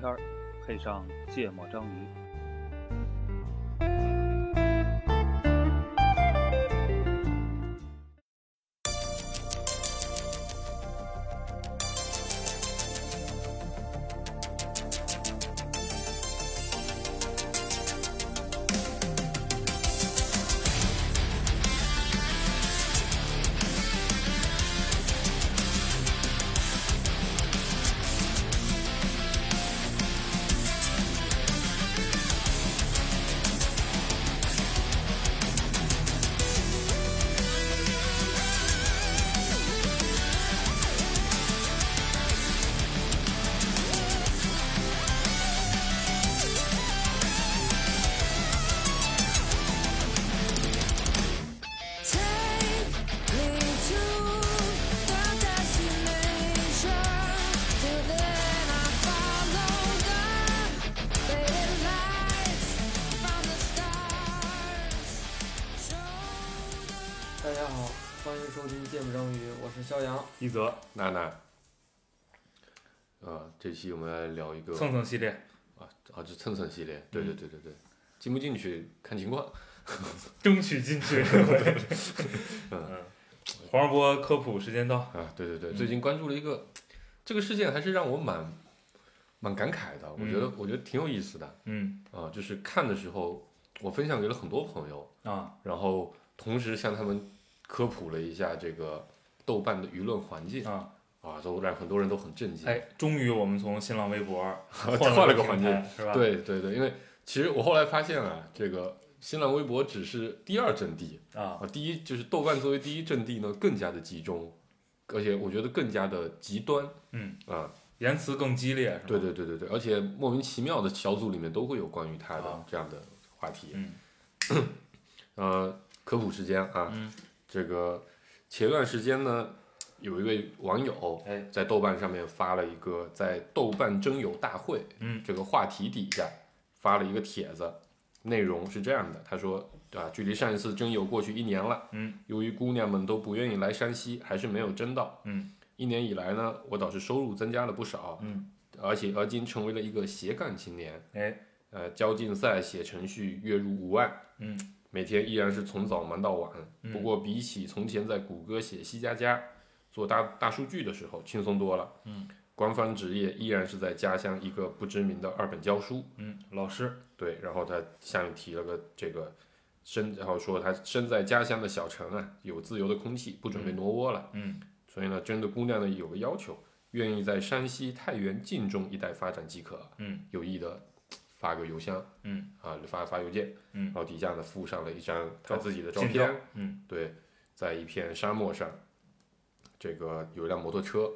片儿，配上芥末章鱼。蹭蹭系列，啊啊，就蹭蹭系列，对对对对对，进不进去看情况。争取进去。嗯，黄世波科普时间到。啊，对对对，最近关注了一个这个事件，还是让我蛮蛮感慨的。我觉得我觉得挺有意思的。嗯。啊，就是看的时候，我分享给了很多朋友，啊，然后同时向他们科普了一下这个豆瓣的舆论环境。啊啊，都让很多人都很震惊。哎，终于我们从新浪微博换 换了个环境，是吧？，对对对，因为其实我后来发现啊，这个新浪微博只是第二阵地啊，啊，第一就是豆瓣作为第一阵地呢，更加的集中，而且我觉得更加的极端嗯，啊，言辞更激烈，对对对对对，而且莫名其妙的小组里面都会有关于他的啊这样的话题。嗯 呃，科普时间啊，嗯这个前段时间呢，有一位网友哎。在豆瓣上面发了一个在豆瓣征友大会嗯。这个话题底下发了一个帖子，内容是这样的，他说啊，距离上一次征友过去一年了，嗯，由于姑娘们都不愿意来山西，还是没有征到，嗯，一年以来呢，我倒是收入增加了不少，嗯，而且而今成为了一个斜杠青年，哎，呃，交竞赛、写程序，月入五万，嗯，每天依然是从早忙到晚，嗯。不过比起从前在谷歌写 C 加加做大大数据的时候轻松多了，嗯，官方职业依然是在家乡一个不知名的二本教书，嗯，老师，对，然后他下面提了个这个身，然后说他身在家乡的小城啊，有自由的空气，不准备挪窝了，嗯。所以呢，征的姑娘呢有个要求，愿意在山西太原晋中一带发展即可，嗯。有意的发个邮箱，嗯。啊，发发邮件，嗯。然后底下呢附上了一张他自己的照片，嗯。对，在一片沙漠上，这个有一辆摩托车，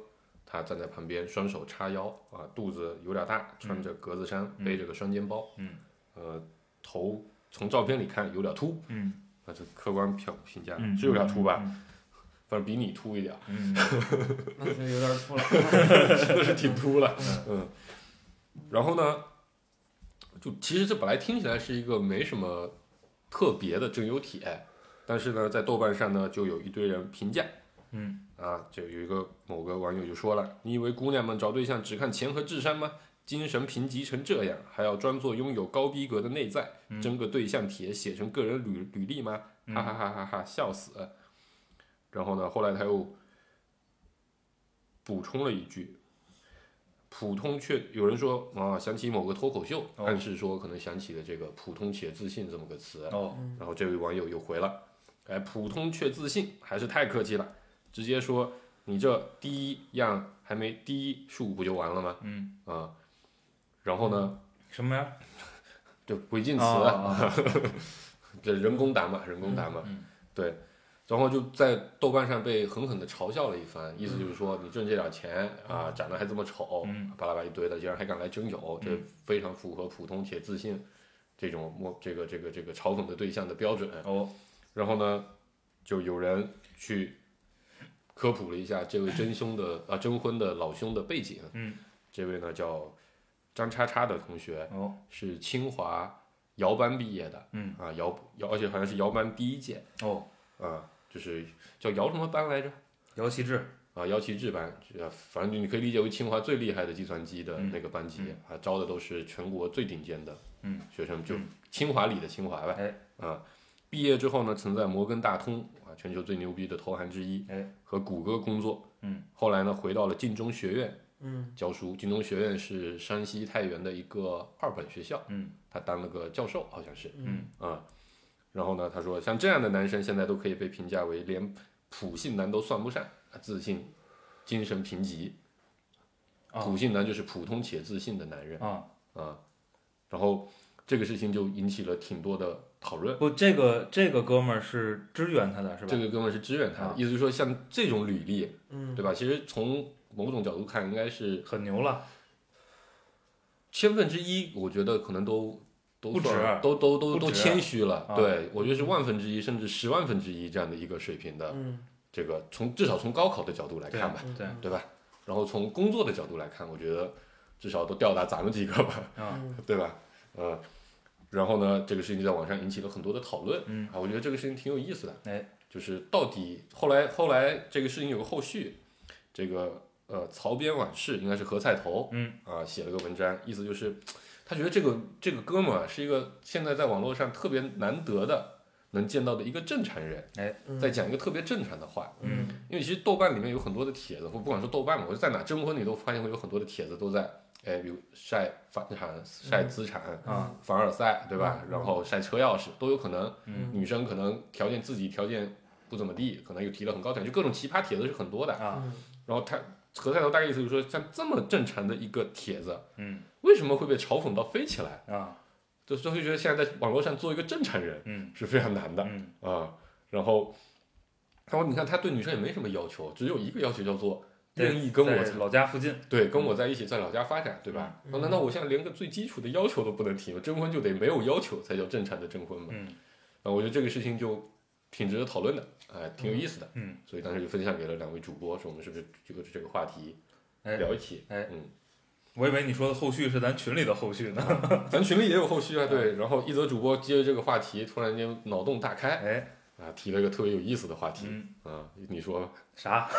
他站在旁边，双手叉腰啊，肚子有点大，穿着格子衫，背着个双肩包，嗯。呃，头从照片里看有点秃，嗯。啊，这客观评评价嗯，是有点秃吧，嗯 反正比你秃一点，嗯，那就有点秃了。真的是挺秃了，嗯，然后呢，就其实这本来听起来是一个没什么特别的征友帖，但是呢，在豆瓣上呢，就有一堆人评价。嗯啊，就有一个某个网友就说了：“你以为姑娘们找对象只看钱和智商吗？精神贫瘠成这样，还要装作拥有高逼格的内在，嗯征个对象帖写成个人履履历吗？哈哈哈哈哈，笑死！”然后呢，后来他又补充了一句：“普通却有人说啊，想起某个脱口秀，哦暗示说可能想起了这个普通且自信这么个词。哦，然后这位网友又回了，哎，普通却自信，还是太客气了，直接说你这第一样还没第一数不就完了吗？嗯，啊，然后呢，什么呀？就违禁词，啊，这人工打码，人工打码，嗯对，然后就在豆瓣上被狠狠的嘲笑了一番，意思就是说你挣这点钱啊，长得还这么丑，嗯巴拉巴拉一堆的，竟然还敢来征友，这非常符合普通且自信这种莫这个这个这个嘲讽的对象的标准。哦，然后呢，就有人去科普了一下这位真凶的啊征婚的老兄的背景。嗯，这位呢叫张叉叉的同学，哦，是清华姚班毕业的。嗯，啊姚姚，而且好像是姚班第一届。哦，啊，就是叫姚什么班来着？姚奇志，啊，幺七制班，呃，反正你可以理解为清华最厉害的计算机的嗯。那个班级，嗯。啊，招的都是全国最顶尖的嗯。学生，就嗯。清华里的清华呗。哎。啊，毕业之后呢，曾在摩根大通啊，全球最牛逼的投行之一，哎和谷歌工作。嗯，后来呢，回到了晋中学院嗯教书。晋中学院是山西太原的一个二本学校，嗯他当了个教授，好像是。嗯啊，然后呢，他说像这样的男生现在都可以被评价为连普信男都算不上，啊自信、精神贫瘠。啊普信男就是普通且自信的男人啊，啊。然后这个事情就引起了挺多的讨论。不，这个这个哥们儿是支援他的是吧？这个哥们儿是支援他的，啊意思就是说像这种履历，嗯对吧？其实从某种角度看，应该是很牛了。千分之一，我觉得可能都都不止都都都都谦虚了。啊对我觉得是万分之一，甚至十万分之一这样的一个水平的。嗯这个从至少从高考的角度来看吧，对对吧？然后从工作的角度来看，我觉得至少都吊打咱们几个吧，对吧？呃，然后呢，这个事情就在网上引起了很多的讨论。嗯啊，我觉得这个事情挺有意思的。哎，就是到底后来后来这个事情有个后续，这个呃曹编晚事应该是何菜头，嗯啊写了个文章，意思就是他觉得这个这个哥们儿啊是一个现在在网络上特别难得的能见到的一个正常人，嗯在讲一个特别正常的话。嗯因为其实豆瓣里面有很多的帖子，或不管说豆瓣嘛，我就在哪征婚你都发现会有很多的帖子都在，哎，比如晒房产、晒资产、啊凡尔赛，对吧？嗯然后晒车钥匙都有可能。嗯女生可能条件自己条件不怎么地，可能又提了很高条件，就各种奇葩帖子是很多的。啊嗯然后他何菜头大概意思就是说，像这么正常的一个帖子，嗯为什么会被嘲讽到飞起来？啊就就会觉得现在在网络上做一个正常人嗯是非常难的嗯啊。然后他说，你看他对女生也没什么要求，只有一个要求叫做愿意跟我老家附近。对，跟我在一起，在老家发展，对吧？嗯难道我现在连个最基础的要求都不能提吗？征婚就得没有要求才叫正常的征婚吗？嗯啊，我觉得这个事情就挺值得讨论的，哎、挺有意思的。嗯，所以当时就分享给了两位主播，说我们是不是这个这个话题哎聊一起？哎嗯，我以为你说的后续是咱群里的后续呢。咱群里也有后续啊，对。然后一则主播接着这个话题，突然间脑洞大开哎，啊，提了一个特别有意思的话题嗯，啊，你说啥？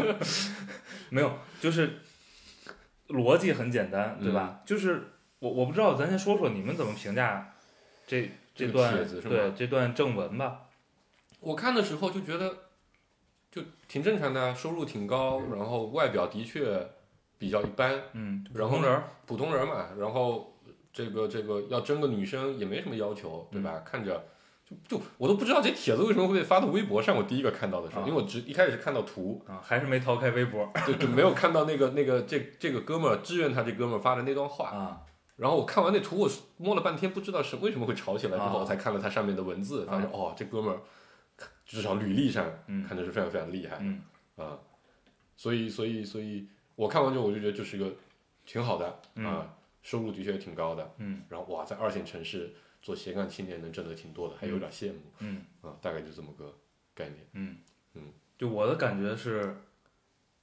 没有，就是逻辑很简单，对吧？就是我我不知道，咱先说说你们怎么评价这这段帖子是吗对这段正文吧。我看的时候就觉得就挺正常的啊，收入挺高，然后外表的确比较一般，嗯，然后普通人普通人嘛，然后这个这个要争个女生也没什么要求，对吧？看着就就我都不知道这帖子为什么会被发到微博上，我第一个看到的时候，啊。因为我只一开始是看到图，啊，还是没逃开微博就就没有看到那个那个这这个哥们儿支援他这哥们儿发的那段话。啊。然后我看完那图，我摸了半天，不知道是为什么会吵起来，之后啊我才看了他上面的文字，发现啊。哦，这哥们儿至少履历上嗯。看着是非常非常厉害嗯。啊，所以所以所以我看完之后我就觉得这是个挺好的嗯。啊，收入的确也挺高的，嗯。然后哇，在二线城市做斜杠青年能挣得挺多的，还有点羡慕嗯啊，大概就这么个概念。嗯嗯，就我的感觉是，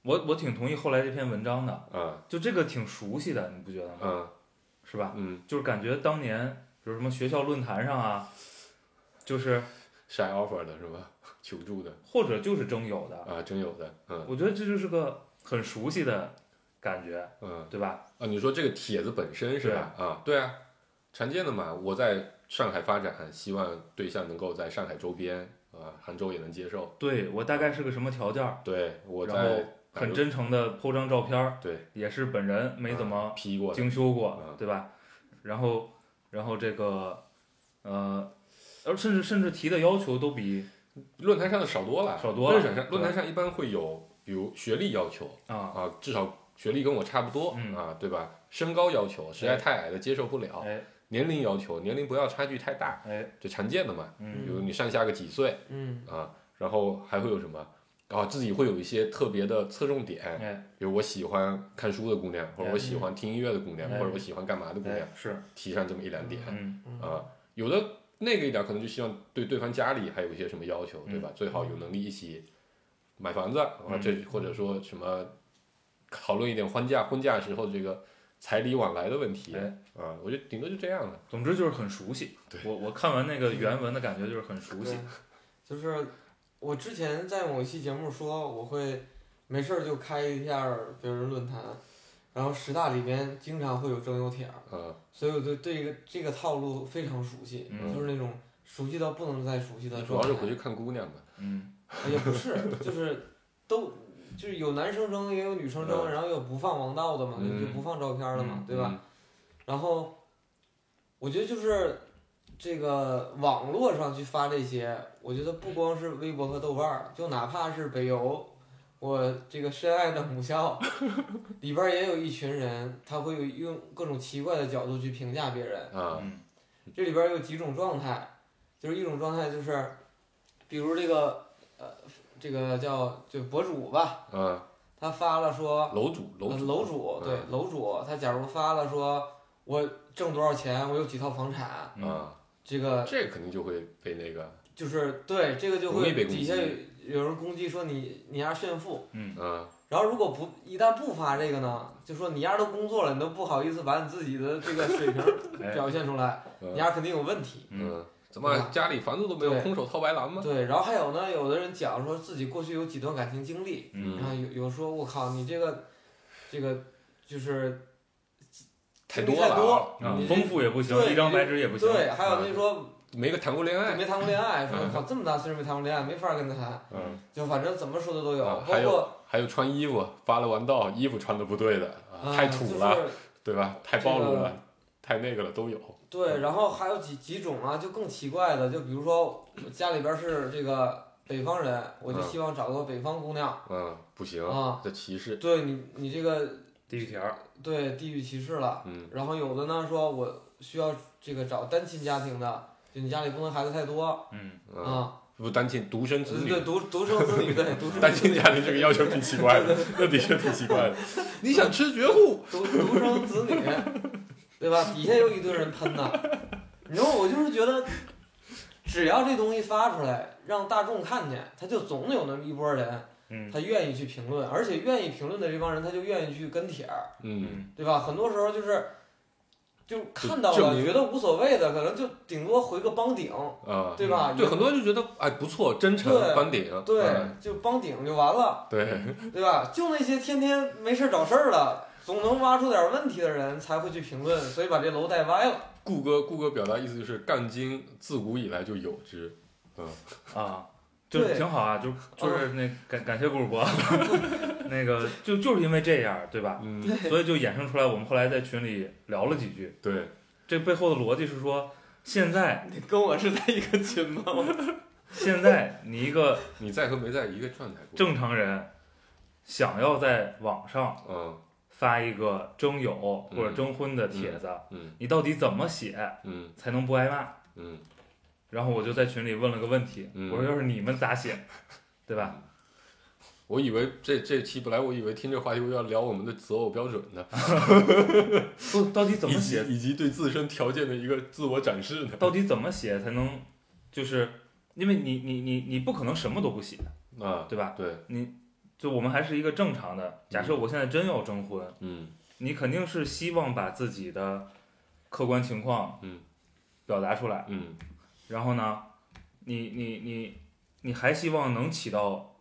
我我挺同意后来这篇文章的，啊就这个挺熟悉的，你不觉得吗？嗯是吧？嗯，就是感觉当年，比如什么学校论坛上啊，就是晒 offer 的是吧？求助的或者就是征友的，啊，征友的，嗯我觉得这就是个很熟悉的感觉，嗯对吧？啊，你说这个帖子本身是吧？啊，对啊，常见的嘛。我在上海发展，希望对象能够在上海周边啊，杭州也能接受。对我大概是个什么条件，对，我然后在很真诚的 po 张照片，对，也是本人没怎么 P 过，精修过嗯，对吧？然后，然后这个，呃，而甚至甚至提的要求都比论坛上的少多了，少多了论坛上论坛上一般会有，比如学历要求啊，啊，至少学历跟我差不多、嗯啊，对吧？身高要求，实在太矮的接受不了。哎年龄要求，年龄不要差距太大，哎，这常见的嘛。嗯。比如你上下个几岁嗯。啊，然后还会有什么？啊，自己会有一些特别的侧重点，哎。比如我喜欢看书的姑娘，或者哎。我喜欢听音乐的姑娘，哎。或者我喜欢干嘛的姑娘哎，是，提上这么一两点嗯。嗯。啊。有的那个一点可能就希望对对方家里还有一些什么要求，嗯对吧？最好有能力一起买房子，啊，这或者说什么讨论一点婚嫁婚嫁时候这个彩礼往来的问题哎啊。我觉得顶多就这样了。总之就是很熟悉。对我我看完那个原文的感觉就是很熟悉。就是我之前在某一期节目说我会没事儿就开一下儿别人论坛，然后十大里边经常会有征友帖儿，嗯所以我对对这个这个套路非常熟悉，嗯就是那种熟悉到不能再熟悉的主状态。要是回去看姑娘吧。嗯也不是，就是都就是有男生争也有女生征，嗯。然后有不放王道的嘛，嗯。就不放照片的嘛，嗯。对吧？然后我觉得就是这个网络上去发这些，我觉得不光是微博和豆瓣儿，就哪怕是北邮，我这个深爱的母校 里边儿也有一群人，他会有用各种奇怪的角度去评价别人。这里边儿有几种状态，就是一种状态就是，比如这个呃，这个叫就博主吧，嗯，他发了说，楼主楼主呃楼主对嗯楼主，他假如发了说我挣多少钱，我有几套房产，这个这肯定就会被那个就是对这个就会底下有有人攻击说你你丫炫富，嗯。嗯然后如果不一旦不发这个呢，就说你丫都工作了，你都不好意思把你自己的这个水平哎 表现出来，嗯你丫肯定有问题。嗯。嗯，怎么家里房子都没有，空手套白狼吗？对，然后还有呢，有的人讲说自己过去有几段感情经历，嗯然后有有说我靠你这个这个就是太多了丰富也不行，对一张白纸也不行。对，还有啊那说没个谈过恋爱。没谈过恋爱，说嗯靠这么大岁数没谈过恋爱，没法跟他谈，嗯，就反正怎么说的都有，啊还有包括还有穿衣服发了完道，衣服穿的不对的，太土了，就是对吧？太暴露这个了，太那个了，都有。对，然后还有几几种啊，就更奇怪的，就比如说我家里边是这个北方人，我就嗯希望找个北方姑娘，嗯，不行啊，这歧视。对你你这个地域条儿，对地域歧视了。嗯然后有的呢说我需要这个找单亲家庭的，就你家里不能孩子太多嗯嗯，啊，不单亲独生子女对，独独生子女，对独 生单亲家庭这个要求挺奇怪的，那的确挺奇怪的。你想吃绝户？独独生子女，对吧？底下有一堆人喷呐。你知道我就是觉得，只要这东西发出来，让大众看见，他就总有那么一波人，嗯他愿意去评论，而且愿意评论的这帮人，他就愿意去跟帖儿，嗯，嗯对吧？很多时候就是。就看到了，觉得无所谓的，可能就顶多回个帮顶，啊，对吧？对，很多人就觉得哎不错，真诚对班顶。对嗯，就帮顶就完了。对，对吧？就那些天天没事儿找事儿的，总能挖出点问题的人才会去评论，所以把这楼带歪了。顾哥，顾哥表达意思就是杠精自古以来就有之。嗯啊，就是挺好啊，就就是那感感谢顾主播，那个就就是因为这样，对吧？嗯，所以就衍生出来，我们后来在群里聊了几句。对，这背后的逻辑是说，现在你跟我是在一个群吗？现在你一个你在和没在一个状态。正常人，想要在网上嗯发一个征友或者嗯征婚的帖子，嗯你到底怎么写嗯才能不挨骂？嗯然后我就在群里问了个问题，嗯我说要是你们咋写，对吧？我以为这这期本来我以为听这话题我要聊我们的择偶标准呢，不，到底怎么写？以及对自身条件的一个自我展示呢。到底怎么写才能，就是因为你你你你不可能什么都不写，啊，对吧？对，就我们还是一个正常的。假设我现在真要征婚，嗯。你肯定是希望把自己的客观情况嗯。表达出来，嗯。然后呢，你你你你还希望能起到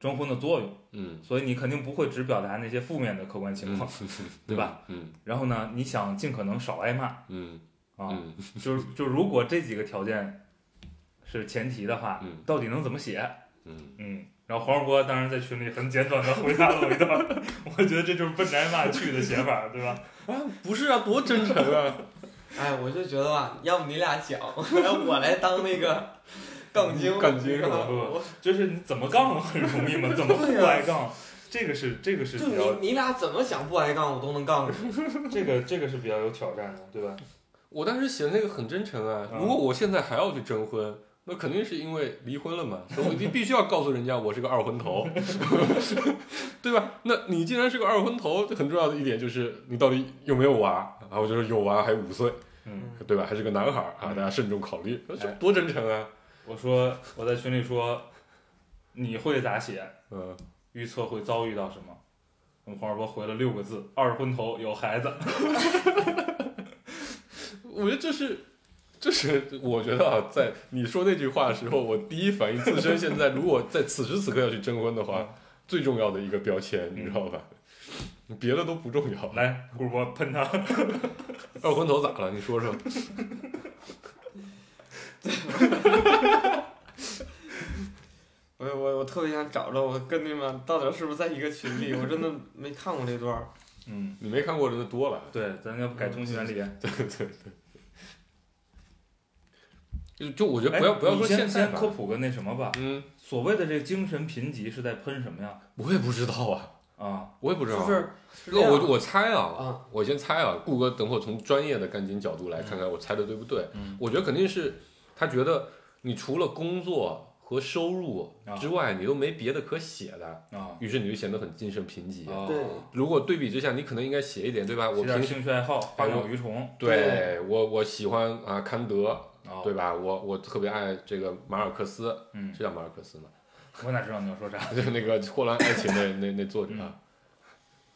征婚的作用，嗯，所以你肯定不会只表达那些负面的客观情况，对吧？嗯。然后呢，你想尽可能少挨骂。嗯。啊，嗯。就是就如果这几个条件是前提的话，嗯。到底能怎么写？嗯。嗯，然后黄世波当时在群里很简短的回答了我一段，我觉得这就是奔着挨骂去的写法，对吧？啊，不是啊，多真诚啊！哎，我就觉得吧，要不你俩讲，让我来当那个杠精，杠精是吧我就是你怎么杠很容易嘛，怎么不挨杠？这个是这个是就比较你你俩怎么想不挨杠，我都能杠你。这个这个是比较有挑战的，对吧？我当时写那个很真诚啊，嗯如果我现在还要去征婚，那肯定是因为离婚了嘛，所以我必必须要告诉人家我是个二婚头，对吧？那你既然是个二婚头，很重要的一点就是你到底有没有娃？然后就是有娃，还五岁，嗯，对吧？还是个男孩儿啊，嗯大家慎重考虑，这哎多真诚啊！我说我在群里说你会咋写？嗯，预测会遭遇到什么？我们黄二波回了六个字：二婚头有孩子。我觉得这是。这是我觉得啊，在你说那句话的时候，我第一反应自身现在如果在此时此刻要去征婚的话，最重要的一个标签，你知道吧？别的都不重要。来，顾主播喷他。二婚头咋了？你说说。我我我特别想找着我跟你们到底是不是在一个群里，我真的没看过这段。嗯，你没看过的那多了。对，咱要改通信原理。对对对。就就我觉得哎不要不要说先现在吧先科普个那什么吧。嗯，所谓的这个精神贫瘠是在喷什么呀？我也不知道啊，啊，我也不知道。就是是这样我我猜啊，啊，我先猜啊，顾哥等会儿从专业的干警角度来看看我猜的对不对。嗯我觉得肯定是他觉得你除了工作和收入啊之外，你都没别的可写的，啊，于是你就显得很精神贫瘠。哦对如果对比之下，你可能应该写一点，对吧？我点平时兴趣爱好，花鸟鱼虫。对我我喜欢啊康德，哦，对吧？我我特别爱这个马尔克斯，嗯，是叫马尔克斯吗？我哪知道你要说啥？就是那个《霍乱爱情》那那那作者嗯啊，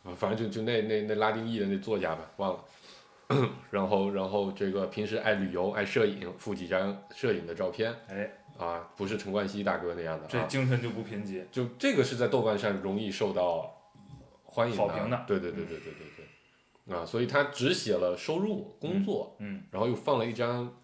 啊反正就就那那那拉丁裔的那作家吧，忘了。然后然后这个平时爱旅游爱摄影，附几张摄影的照片哎，啊，不是陈冠希大哥那样的这啊，精神就不贫瘠。就这个是在豆瓣上容易受到欢迎好评的对对对对对对对，啊，所以他只写了收入工作，嗯然后又放了一张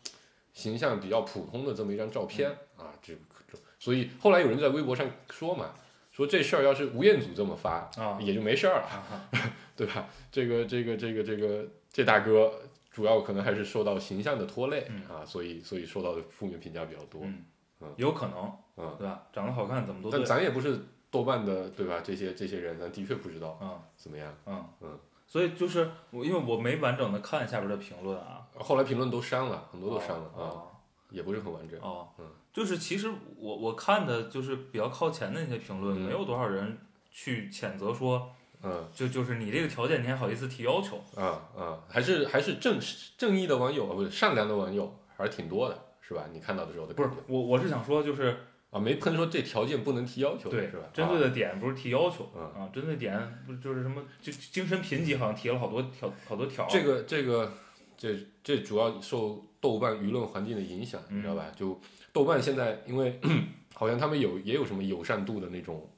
形象比较普通的这么一张照片、嗯啊，这这，所以后来有人在微博上说嘛，说这事儿要是吴彦祖这么发，啊也就没事儿了，啊 对吧？这个这个这个这个这大哥主要可能还是受到形象的拖累、嗯啊，所以所以受到的负面评价比较多。嗯嗯，有可能，嗯对吧？长得好看怎么都但。咱也不是豆瓣的，对吧？这些这些人，咱的确不知道嗯怎么样。嗯嗯，所以就是我，因为我没完整的看下边的评论啊，后来评论都删了，很多都删了、啊，哦。也不是很完整。哦，嗯。就是其实我我看的就是比较靠前的那些评论，嗯。没有多少人去谴责说，嗯。就就是你这个条件你还好意思提要求，啊啊，还是还是正正义的网友，啊不是善良的网友，还是挺多的，是吧？你看到的时候的不是我我是想说就是啊，没喷说这条件不能提要求，对是吧？针对啊的点不是提要求嗯啊，针对点不就是什么就精神贫瘠好像提了好多条好多条，这个这个这这主要受豆瓣舆论环境的影响，你知道吧？就豆瓣现在因为 好像他们有也有什么友善度的那种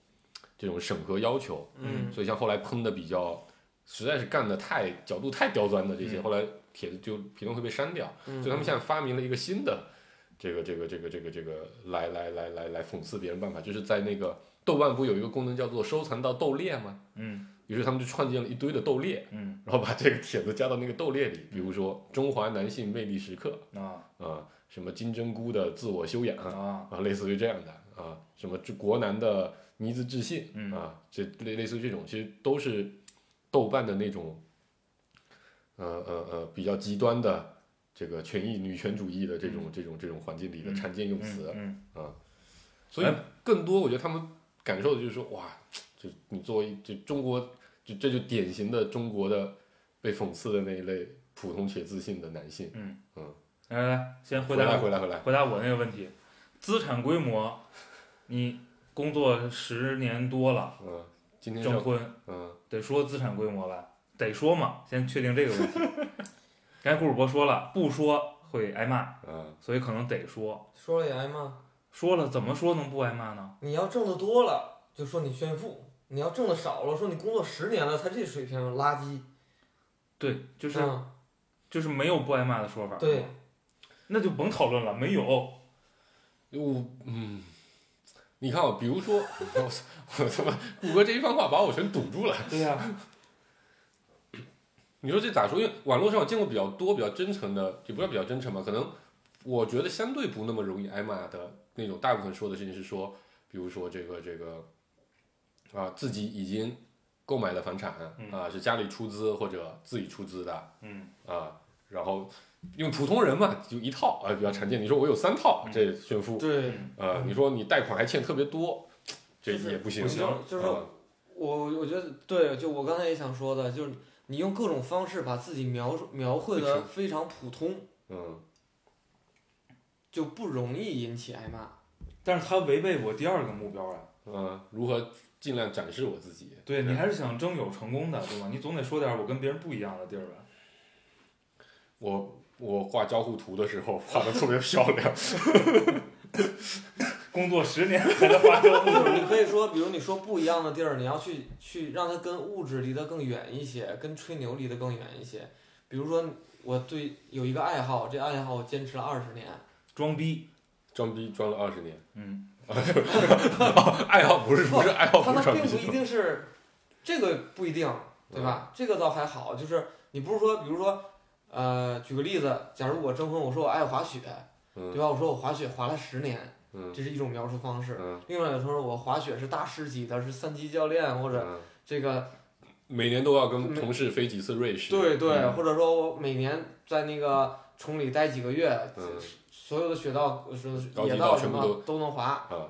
这种审核要求，嗯所以像后来喷的比较，实在是干的太角度太刁钻的这些，嗯后来帖子就评论会被删掉，嗯，所以他们现在发明了一个新的这个这个这个这个这个来来来来来讽刺别人办法，就是在那个豆瓣不有一个功能叫做收藏到豆列吗？嗯。于是他们就创建了一堆的豆列，嗯。然后把这个帖子加到那个豆列里，比如说中华男性魅力时刻啊。啊，什么金针菇的自我修养啊啊，类似于这样的啊，什么这国男的迷之自信嗯。啊，这类类似于这种，其实都是豆瓣的那种，呃呃呃比较极端的这个权益女权主义的这种、这种这种环境里的嗯。常见用词，嗯嗯。所以哎。更多我觉得他们感受的就是说，哇，就你作为就中国，就这就典型的中国的被讽刺的那一类普通且自信的男性。嗯。嗯。来来来，先回回答来回来回来，回答我那个问题，资产规模，你工作十年多了，嗯，今天征婚嗯。得说资产规模吧？得说嘛，先确定这个问题。刚才顾主播说了，不说会挨骂，嗯所以可能得说。说了也挨骂。说了怎么说能不挨骂呢？你要挣的多了，就说你炫富；你要挣的少了，说你工作十年了才这水平，垃圾。对，就是、嗯，就是没有不挨骂的说法。对，那就甭讨论了，没有。我嗯，你看啊，比如说 我我他妈谷歌这一番话把我全堵住了。对呀、你说这咋说？因为网络上我见过比较多比较真诚的，也不是比较真诚吧，可能我觉得相对不那么容易挨骂的那种，大部分说的事情是说，比如说这个这个啊，自己已经购买了房产嗯啊，是家里出资或者自己出资的嗯啊，然后因为普通人嘛，就一套啊比较常见。你说我有三套，嗯这炫富对，啊，你说你贷款还欠特别多，这也不行不。行就是啊我我觉得对，就我刚才也想说的，就是你用各种方式把自己描述描绘的非常普通，嗯，就不容易引起挨骂。但是他违背我第二个目标啊。嗯，如何尽量展示我自己？对你还是想征友成功的，对吧？你总得说点我跟别人不一样的地儿吧。我我画交互图的时候画的特别漂亮 工作十年才能花销就是你可以说，比如你说不一样的地儿，你要去去让它跟物质离得更远一些，跟吹牛离得更远一些。比如说，我对有一个爱好，这爱好我坚持了二十年，装逼，装逼装了二十年，嗯，爱好不是不是爱好它不是装逼它并不一定是这个不一定，对吧？这个倒还好，就是你不是说，比如说，呃，举个例子，假如我征婚，我说我爱滑雪，对嗯吧？我说我滑雪滑了十年，嗯这是一种描述方式。嗯另外有时候我滑雪是大师级的，是三级教练或者嗯，这个每年都要跟同事飞几次瑞士，对对，嗯或者说我每年在那个崇礼待几个月，嗯所有的雪道、是野道什么都都能滑。啊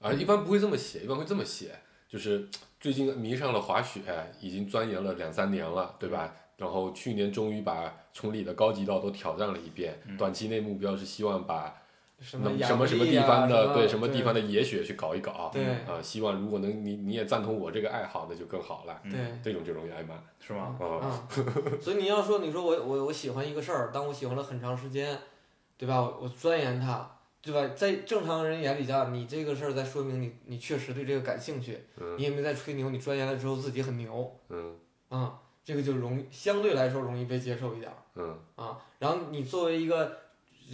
啊，一般不会这么写，一般会这么写，就是最近迷上了滑雪，已经钻研了两三年了，对吧？然后去年终于把崇礼的高级道都挑战了一遍，嗯短期内目标是希望把什么那什么什么地方的对什么地方的的野雪去搞一搞，对啊，希望如果能你你也赞同我这个爱好，那就更好了，嗯对。这种就容易挨骂是吗？啊，啊，所以你要说，你说我我我喜欢一个事儿，当我喜欢了很长时间，对吧？我我钻研它，对吧？在正常人眼里讲，你这个事儿在说明你你确实对这个感兴趣，嗯你也没在吹牛，你钻研了之后自己很牛，嗯啊，这个就容易相对来说容易被接受一点儿嗯啊。然后你作为一个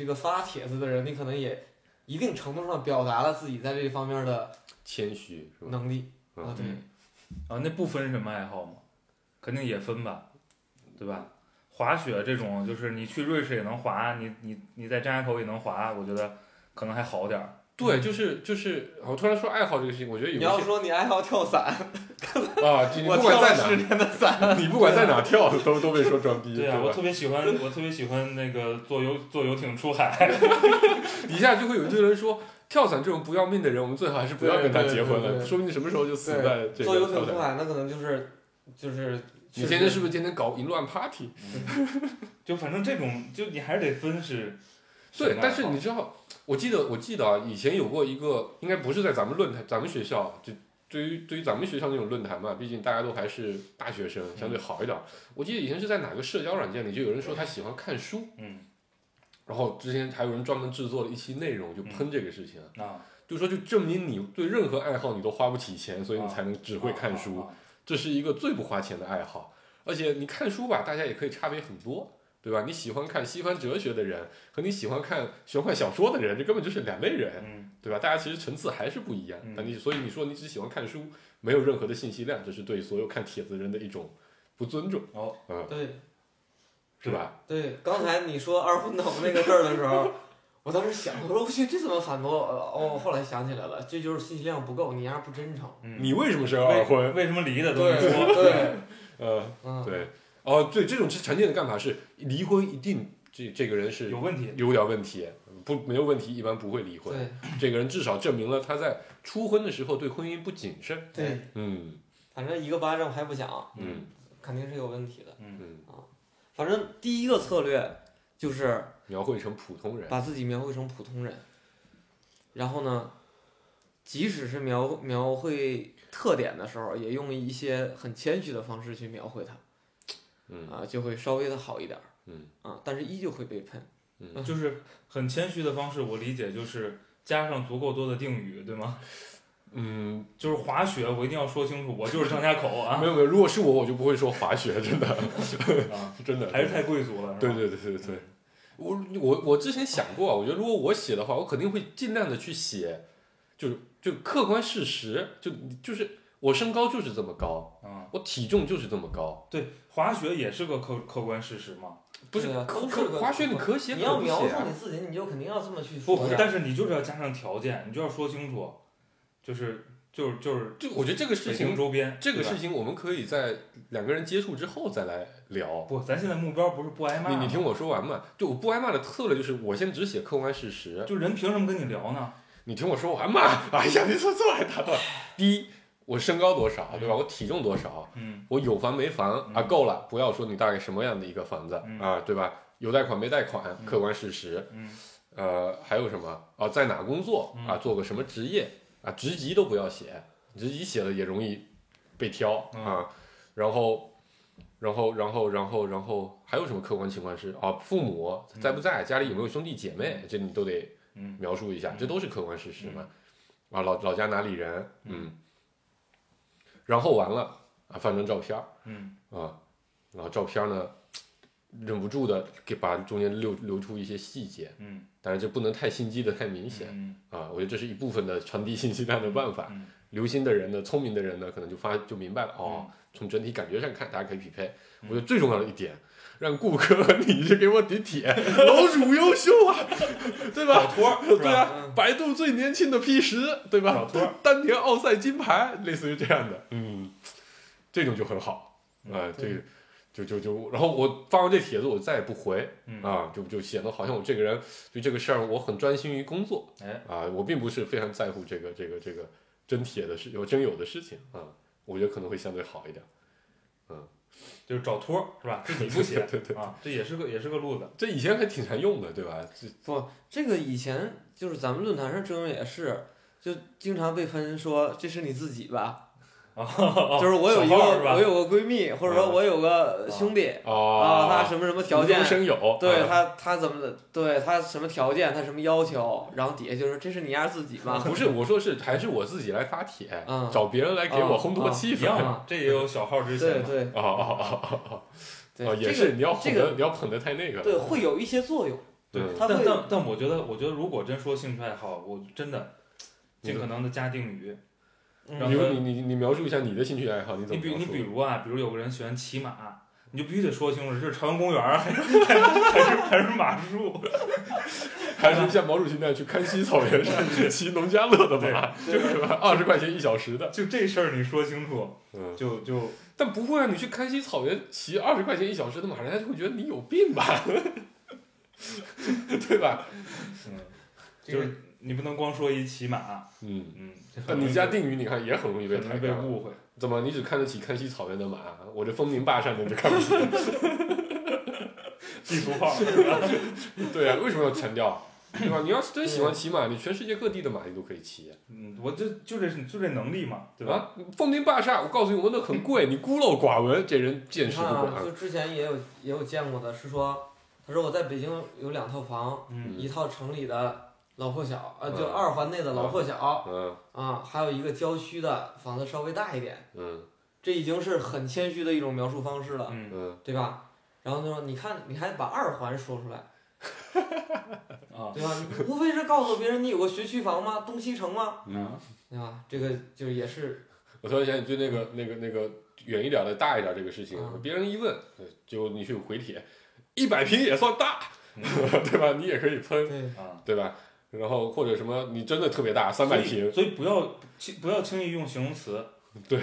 这个发帖子的人，你可能也一定程度上表达了自己在这方面的谦虚是吧？能力啊，对。啊，那不分什么爱好吗？肯定也分吧，对吧？滑雪这种，就是你去瑞士也能滑，你你你在张家口也能滑，我觉得可能还好点儿。对，就是就是，我突然说爱好这个事情，我觉得有你要说你爱好跳伞，啊，你 我不管在哪，十年的伞，你不管在哪跳，都都被说装逼，对啊，我吧？特别喜欢，我特别喜欢那个坐游坐游艇出海。底下就会有一堆人说，跳伞这种不要命的人，我们最好还是不要跟他结婚了，对对对对说不定什么时候就死在这坐游个跳伞。艇出海，那可能就是就是。你天天是不是天天搞淫乱 party？就反正这种，就你还是得分是。对，但是你知道，我记得我记得啊，以前有过一个，应该不是在咱们论坛，咱们学校就。对于对于咱们学校那种论坛嘛，毕竟大家都还是大学生，相对好一点。我记得以前是在哪个社交软件里，就有人说他喜欢看书，嗯。然后之前还有人专门制作了一期内容就喷这个事情，啊，就说就证明你对任何爱好你都花不起钱，所以你才能只会看书。这是一个最不花钱的爱好，而且你看书吧，大家也可以差别很多，对吧？你喜欢看西方哲学的人和你喜欢看玄幻小说的人，这根本就是两类人，嗯对吧？大家其实层次还是不一样。嗯那你所以你说你只喜欢看书，没有任何的信息量，这是对所有看帖子人的一种不尊重，哦，嗯，对是吧？对，刚才你说二婚头那个事儿的时候，我当时想，我说我去，这怎么反驳？哦，后来想起来了，这就是信息量不够，你丫不真诚。嗯，你为什么是二婚？为为什么离的都对没说？对，呃，嗯，对，哦，对，这种常见的干法是离婚一定这这个人是有问题。有点问题，不没有问题一般不会离婚。对这个人至少证明了他在初婚的时候对婚姻不谨慎。对，嗯反正一个巴掌拍不响，嗯肯定是有问题的。嗯啊，反正第一个策略就是描绘成普通人。把自己描绘成普通人，然后呢，即使是描描绘特点的时候，也用一些很谦虚的方式去描绘它，嗯啊，就会稍微的好一点儿。嗯啊，但是依旧会被喷。嗯就是很谦虚的方式，我理解就是加上足够多的定语，对吗？嗯，就是滑雪，我一定要说清楚，我就是张家口啊没有没有，如果是我，我就不会说滑雪，真的啊，真的。还是太贵族了，对对对对对。我我我之前想过啊，我觉得如果我写的话，我肯定会尽量的去写，就是就客观事实，就就是我身高就是这么高，嗯，我体重就是这么高，对，滑雪也是个客客观事实嘛。不是可滑雪你可写你要描述你自己，你就肯定要这么去不说，不。但是你就是要加上条件，你就要说清楚，就是就是就是就我觉得这个事情，周边这个事情我们可以在两个人接触之后再来聊。不，咱现在目标不是不挨骂，你你听我说完嘛？就我不挨骂的策略就是我先只写客观事实。就人凭什么跟你聊呢？你听我说完嘛？哎呀，你说这还打断。第一，我身高多少，对吧？我体重多少？嗯我有房没房啊？嗯够了，不要说你大概什么样的一个房子嗯啊，对吧？有贷款没贷款，嗯客观事实。嗯呃，还有什么啊？在哪工作嗯啊？做个什么职业啊？职级都不要写，职级写了也容易被挑嗯啊。然后，然后，然后，然后，然后还有什么客观情况是啊？父母在不在？家里有没有兄弟姐妹？这你都得嗯描述一下，嗯这都是客观事实嘛。啊老老家哪里人，嗯，然后完了啊放张照片儿嗯啊，然后照片呢忍不住的给把中间留留出一些细节，嗯但是这不能太心机的太明显嗯啊，我觉得这是一部分的传递信息量的办法。嗯留心的人呢，聪明的人呢，可能就发就明白了哦。嗯从整体感觉上看，大家可以匹配。我觉得最重要的一点，让顾客和你去给我抵帖，楼主优秀啊，对吧？找托儿是吧？对啊，百度最年轻的 P 十，对吧找？托儿丹田奥赛金牌，类似于这样的，嗯，这种就很好嗯啊、这个就就就，然后我发完这帖子，我再也不回嗯啊，就就显得好像我这个人对这个事儿我很专心于工作哎啊，我并不是非常在乎这个这个这个真帖的事，有真有的事情啊，我觉得可能会相对好一点。嗯就是找托儿是吧？自己不写 对对对啊，这也是个也是个路子。这以前还挺常用的，对吧？这不，这个以前就是咱们论坛上这种也是，就经常被喷说这是你自己吧，就是我有一个我有个闺蜜，或者说啊我有个兄弟哦啊，他什么什么条件，生有，啊对他他怎么的，对他什么条件，他什么要求，然后底下就是这是你丫自己吗？不是，我说是还是我自己来发帖，嗯找别人来给我烘托啊气氛。这也有小号之前嘛。对 对哦哦哦哦哦哦，也对这个是你要捧这个的，你要捧的太那个了。对会有一些作用，对他但但但我觉得，我觉得如果真说兴趣爱好，我真的尽可能的加定语。嗯然后你你你描述一下你的兴趣爱好，你怎么你比你？比如啊，比如有个人喜欢骑马，你就必须得说清楚这是朝阳公园儿 还是还是还是还是马术。还是像毛主席那样去康熙草原上去骑农家乐的马，就是吧？二十块钱一小时的。就这事儿你说清楚，嗯，就就但不会啊，你去康熙草原骑二十块钱一小时的马，人家就会觉得你有病吧？对吧？嗯，就是你不能光说一骑马，嗯，嗯，但你家定语，你看也很容易被很容。易被误会。怎么？你只看得起康熙草原的马，我这风宁坝上的你就看不起？地图炮？对啊，为什么要强调？对吧？你要是真喜欢骑马，你全世界各地的马你都可以骑嗯，我就就这就这能力嘛，对吧？啊！风宁坝上，我告诉你，我们那很贵，你孤陋寡闻，这人见识不你看啊，广。就之前也有也有见过的，是说，他说我在北京有两套房，嗯一套城里的老破小，呃，嗯就二环内的老破小，嗯啊，还有一个郊区的房子稍微大一点，嗯这已经是很谦虚的一种描述方式了，嗯嗯，对吧？然后他说，你看，你还把二环说出来，啊对吧？你无非是告诉别人你有个学区房吗？东西城吗？嗯，对吧？这个就也是，我突然想起就那个那个那个远一点的大一点这个事情，嗯别人一问，就你去回帖，一百平也算大，嗯 对吧？你也可以喷，对，啊，对吧？然后或者什么，你真的特别大，三百平，所以不要轻不要轻易用形容词，对，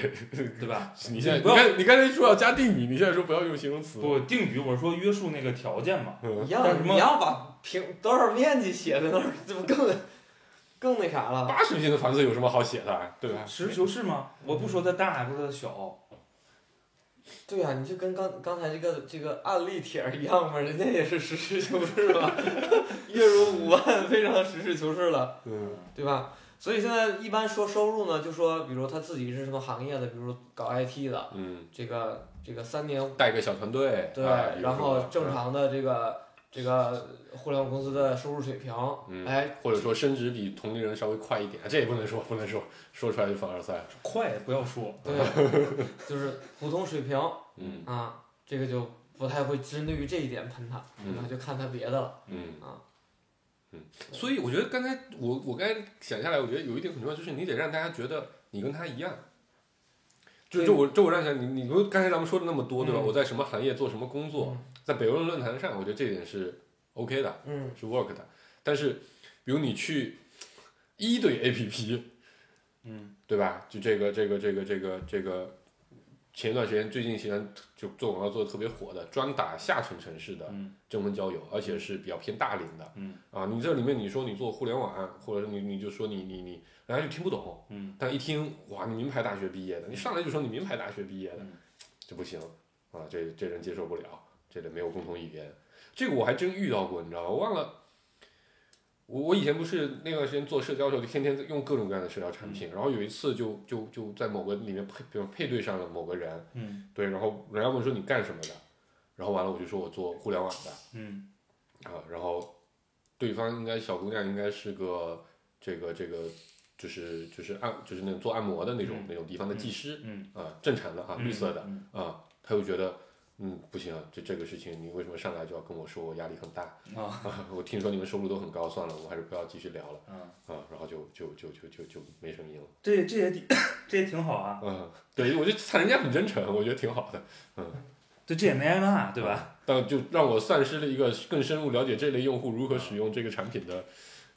对吧？你现在不要你看你刚才说要加定语，你现在说不要用形容词，不定语，我说约束那个条件嘛。嗯一样但是，什么你要把平多少面积写在那儿，这不更更那啥了？八十平的房子有什么好写的，对吧？实事求是吗？我不说它大，不说它小。对呀、你就跟刚刚才这个这个案例帖儿一样嘛，人家也是实事求是嘛，月入五万，非常实事求是了，嗯对吧？所以现在一般说收入呢，就说比如他自己是什么行业的，比如搞 IT 的，嗯，这个这个三年带个小团队，对，啊然后正，常的这个这个互联网公司的收入水平，嗯哎，或者说升职比同龄人稍微快一点，这也不能说，不能说，说出来就凡尔赛。快不要说，对，就是普通水平嗯啊，这个就不太会针对于这一点喷他，嗯那就看他别的了。嗯啊嗯，所以我觉得刚才我我刚才想下来，我觉得有一点很重要，就是你得让大家觉得你跟他一样。就就我就我让想你你不刚才咱们说的那么多对吧？嗯我在什么行业做什么工作，嗯在北欧人论坛上，我觉得这一点是 OK 的，嗯是 work 的。但是比如你去一对 APP，嗯对吧？就这个这个这个这个这个，前一段时间最近喜欢就做广告做的特别火的，专打下沉城市的嗯征婚交友，而且是比较偏大龄的。嗯啊，你这里面你说你做互联网，或者你你就说你你你，人家就听不懂。嗯但一听哇，你名牌大学毕业的，你上来就说你名牌大学毕业的嗯，这不行啊，这这人接受不了，这里没有共同语言。这个我还真遇到过，你知道吗？我忘了。我我以前不是那段时间做社交的时候，就天天用各种各样的社交产品，然后有一次就就就在某个里面配，比如配对上了某个人，嗯对，然后人家问说你干什么的，然后完了我就说我做互联网的，嗯啊，然后对方应该小姑娘应该是个这个这个就是就是按就是那种做按摩的那种、嗯那种地方的技师嗯，啊、正常的啊，嗯绿色的嗯啊，他又觉得。嗯，不行啊，这这个事情你为什么上来就要跟我说我压力很大啊啊？我听说你们收入都很高，算了，我还是不要继续聊了啊，啊。然后就就就就就就没声音了。这这也 这也挺好啊，嗯，对，我就看人家很真诚，我觉得挺好的。嗯对，这也没挨骂，对吧？但就让我丧失了一个更深入了解这类用户如何使用这个产品的，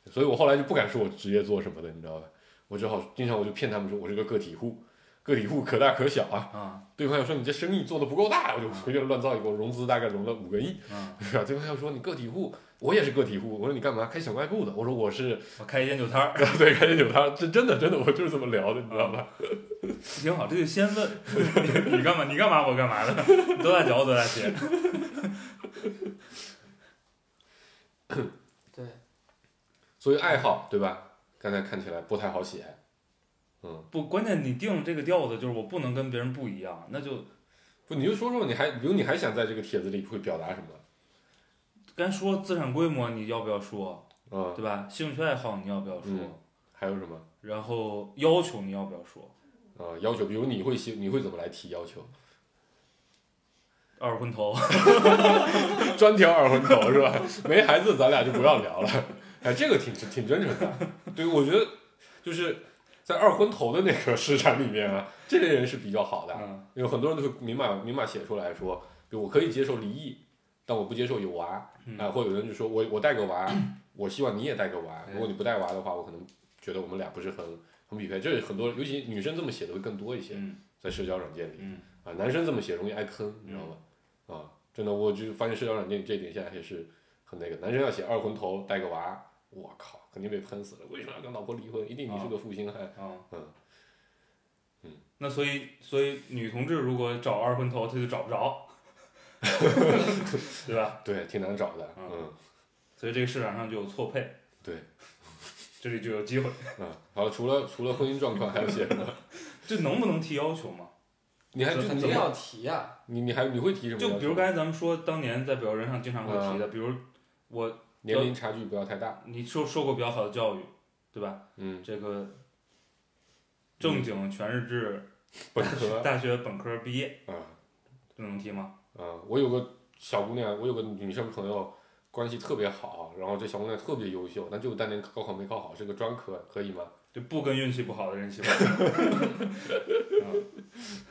所以我后来就不敢说我职业做什么的，你知道吧？我只好经常我就骗他们说我是个个体户，个体户可大可小啊。啊对方要说你这生意做的不够大，我就随便乱造一个，我融资大概融了五个亿，啊，是吧？对方要说你个体户，我也是个体户，我说你干嘛开小卖部的？我说我是我开烟 酒摊儿，对开烟酒摊，这真的真的我就是这么聊的，你知道吧？挺好，这就先问你你干嘛，你干嘛，我干嘛的，多大脚多大鞋，对，所以爱好对吧？刚才看起来不太好写，嗯，不，关键你定这个调子就是我不能跟别人不一样，那就不你就说说你还比如你还想在这个帖子里会表达什么？该说资产规模你要不要说，嗯，对吧？兴趣爱好你要不要说，嗯还有什么？然后要求你要不要说，啊、要求，比如你会写你会怎么来提要求？二婚头，专挑二婚头是吧？没孩子咱俩就不要聊了。哎，这个挺挺真诚的。对，我觉得就是在二婚头的那个市场里面啊，这类人是比较好的，嗯因为很多人都会明码明码写出来说，比如我可以接受离异，但我不接受有娃啊、嗯或者有人就说我我带个娃，我希望你也带个娃，哎如果你不带娃的话，我可能觉得我们俩不是很很匹配。这是很多，尤其女生这么写的会更多一些，嗯在社交软件里。嗯啊，男生这么写容易挨坑，你知道吗？啊，真的，我就发现社交软件这一点现在也是很那个，男生要写二婚头带个娃，我靠，肯定被喷死了。为什么要跟老婆离婚？一定你是个负心汉。啊嗯嗯，那所以所以女同志如果找二婚头，她就找不着，对吧？对，挺难找的。嗯嗯所以这个市场上就有错配，对，这里就有机会。嗯，好了，除了除了婚姻状况，还有些什么？这能不能提要求吗？你还？肯定要提呀、你你还你会提什么？就比如刚才咱们说，当年在表人上经常会提的，比如我年龄差距不要太大。你受受过比较好的教育，对吧？嗯，这个正经全日制本科大学本科毕业，啊这能提吗？啊，我有个小姑娘，我有个女生朋友，关系特别好，然后这小姑娘特别优秀，但就当年高考没考好，是个专科，可以吗？就不跟运气不好的人一起玩。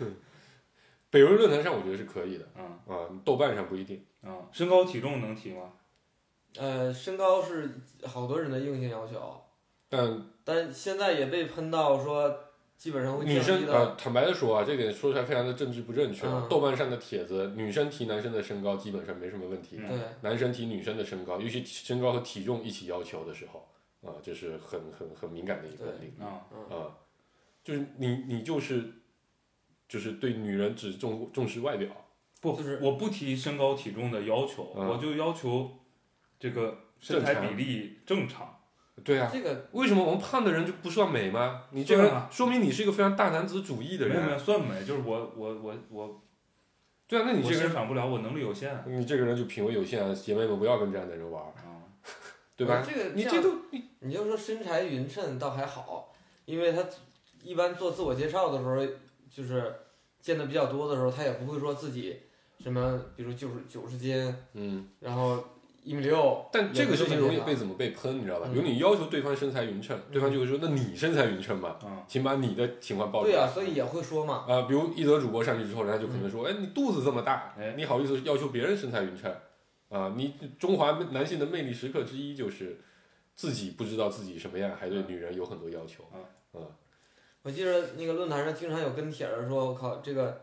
北邮论坛上我觉得是可以的嗯啊，豆瓣上不一定。嗯，身高体重能提吗？呃，身高是好多人的硬性要求，但但现在也被喷到说，基本上会女生呃，坦白的说啊，这点说出来非常的政治不正确啊。嗯豆瓣上的帖子，女生提男生的身高基本上没什么问题，嗯对男生提女生的身高，尤其身高和体重一起要求的时候啊，这是很很很敏感的一个领域啊，啊。就是你你就是就是对女人只重重视外表，不，就是我不提身高体重的要求，嗯我就要求这个身材比例正常。对啊。这个为什么我们胖的人就不算美吗？你这个说明你是一个非常大男子主义的人啊。没有没有算美，就是我我我我对啊，那你这个人，欣赏不了，我能力有限。你这个人就品味有限啊，姐妹们不要跟这样的人玩儿，啊，对吧？这个你这都你你就说身材匀称倒还好，因为他一般做自我介绍的时候，就是见的比较多的时候，他也不会说自己什么，比如九十九十斤，嗯。然后一米六，但这个事情容易被怎么被喷，你知道吧？嗯比如你要求对方身材匀称，对方就会说：“那你身材匀称吗？嗯请把你的情况报出来。”对啊，所以也会说嘛，啊，比如一则主播上去之后，人家就可能说：“哎，你肚子这么大哎，你好意思要求别人身材匀称？啊，你中华男性的魅力时刻之一就是自己不知道自己什么样，还对女人有很多要求。啊我记得那个论坛上经常有跟帖儿说，我靠，这个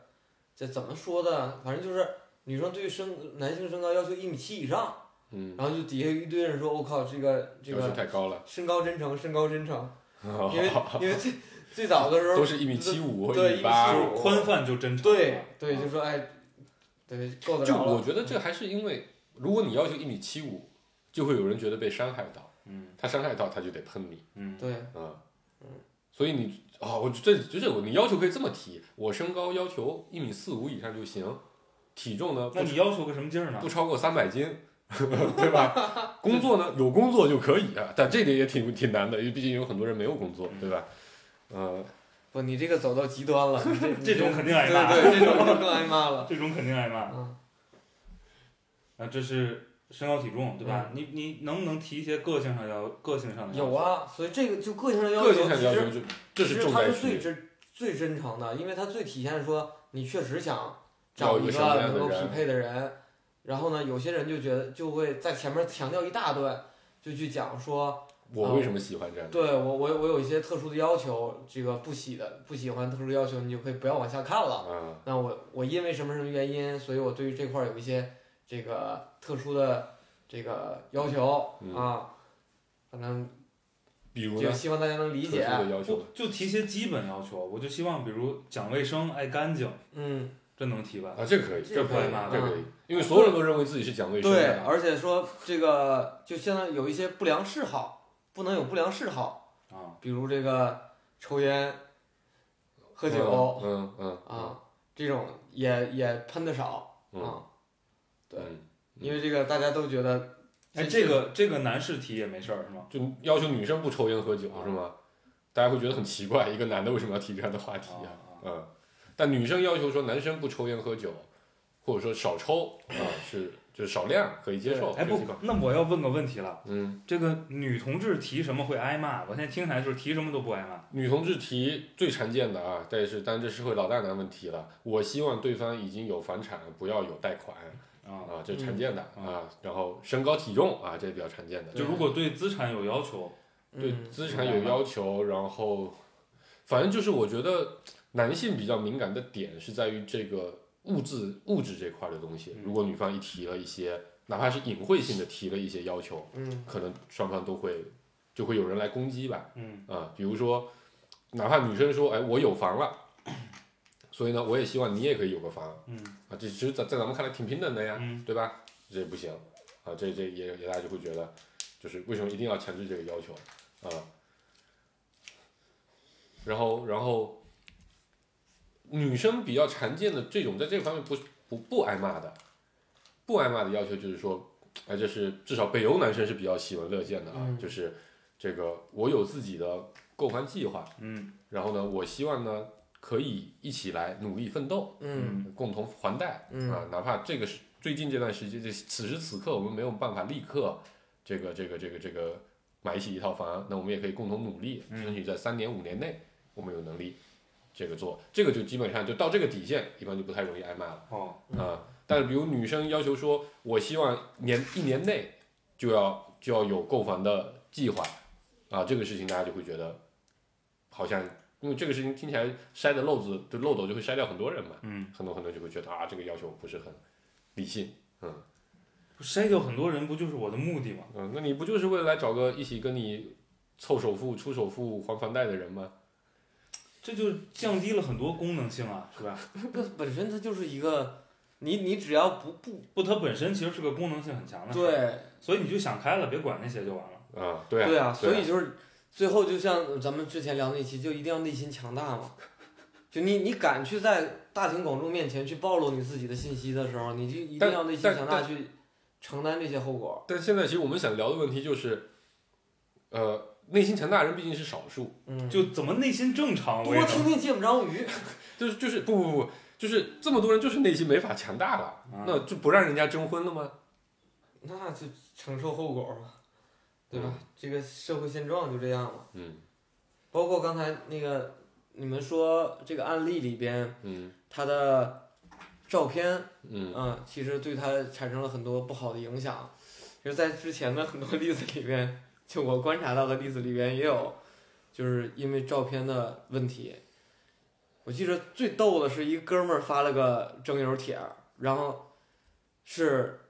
这怎么说的？反正就是女生对身男性身高要求一米七以上，嗯，然后就底下一堆人说，我靠，这个这要求个太高了，身高真诚，身高真诚，因为因为最最早的时候都是一米七五对一米八。1.75就是宽泛就真诚。对对，就说哎，对够得就着了，我觉得这还是因为，如果你要求一米七五，就会有人觉得被伤害到，嗯。他伤害到他就得喷你。嗯，对，嗯，所以你啊，我这就是我，你要求可以这么提，我身高要求一米四五以上就行，体重呢那你要求个什么劲儿呢？不？超过三百斤，对吧？工作呢，有工作就可以啊，但这点也挺挺难的，因为毕竟有很多人没有工作，对吧？呃，不，你这个走到极端了，这这种肯定挨骂对对，这种就更挨骂了。这种肯定挨骂。嗯，啊，这是身高体重，对吧？你你能不能提一些个性上要个性上的要求？有啊，所以这个就个性上要求，其实性上要求就这是其实它是重在区。最真最真诚的，因为它最体现说你确实想找一个能够匹配的人。然后呢，有些人就觉得就会在前面强调一大段，就去讲说，我为什么喜欢这样的？对我我我有一些特殊的要求，这个不喜的不喜欢特殊要求，你就可以不要往下看了。嗯，那我我因为什么什么原因，所以我对于这块儿有一些这个特殊的这个要求、嗯啊，反正比如呢，就希望大家能理解。特殊的要求就，就提些基本要求，我就希望比如讲卫生、爱干净，嗯，这能提吧？啊，这个可以，这可以可以吗，这可以，因为所有人都认为自己是讲卫生对，的。而且说这个就现在有一些不良嗜好，不能有不良嗜好，啊，比如这个抽烟、喝酒、嗯嗯嗯啊，这种也也喷的少嗯啊，对嗯因为这个大家都觉得，哎，这个这个男士提也没事儿是吗？就要求女生不抽烟喝酒啊是吗？大家会觉得很奇怪，一个男的为什么要提这样的话题啊？啊嗯，但女生要求说男生不抽烟喝酒，或者说少抽啊，是就是少量可以接受。哎不那我要问个问题了，嗯，这个女同志提什么会挨骂？我现在听起来就是提什么都不挨骂。女同志提最常见的啊，但是但这社会老大难问题了。我希望对方已经有房产，不要有贷款啊，啊，这常见的嗯啊。然后身高体重啊，这比较常见的。就如果对资产有要求，对嗯资产有要求，然后反正就是我觉得男性比较敏感的点是在于这个物质物质这块的东西嗯。如果女方一提了一些，哪怕是隐晦性的提了一些要求，嗯可能双方都会就会有人来攻击吧。嗯啊，比如说，哪怕女生说，哎，我有房了，所以呢，我也希望你也可以有个房嗯啊，这其实在在咱们看来挺平等的呀，嗯对吧？这不行啊，这这也也大家就会觉得，就是为什么一定要强制这个要求啊？然后然后，女生比较常见的这种在这个方面不不不挨骂的，不挨骂的要求就是说，哎，这是至少北欧男生是比较喜闻乐见的啊，嗯。就是这个我有自己的购房计划，嗯。然后呢，我希望呢可以一起来努力奋斗，嗯。共同还贷、嗯。啊，哪怕这个是最近这段时间，这此时此刻我们没有办法立刻这个这个这个这个买起一套房，那我们也可以共同努力，嗯。争取在三年五年内我们有能力这个做，这个就基本上就到这个底线，一般就不太容易挨骂了哦啊。但是比如女生要求说，我希望年一年内就要就要有购房的计划啊，这个事情大家就会觉得好像。因为这个事情听起来筛的漏子，的漏斗就会筛掉很多人嘛，嗯，很多很多就会觉得啊，这个要求不是很理性，嗯筛掉很多人不就是我的目的吗？嗯，那你不就是为了来找个一起跟你凑首付、出首付、还房贷的人吗？这就降低了很多功能性啊，是吧？不本身它就是一个，你你只要不不不，它本身其实是个功能性很强的对所以你就想开了，别管那些就完了。啊，对啊，对啊，所以就是最后就像咱们之前聊那期，就一定要内心强大嘛。就你你敢去在大庭广众面前去暴露你自己的信息的时候，你就一定要内心强大去承担这些后果。但现在其实我们想聊的问题就是，呃，内心强大人毕竟是少数，嗯，就怎么内心正常，多听听芥末章鱼。就是就是不不不，就是这么多人就是内心没法强大了，啊那就不让人家征婚了吗？那就承受后果嘛，对吧？这个社会现状就这样嘛。嗯包括刚才那个你们说这个案例里边，嗯他的照片，嗯嗯，其实对他产生了很多不好的影响。其实，在之前的很多例子里边，就我观察到的例子里边也有，就是因为照片的问题。我记得最逗的是一哥们儿发了个征友帖，然后是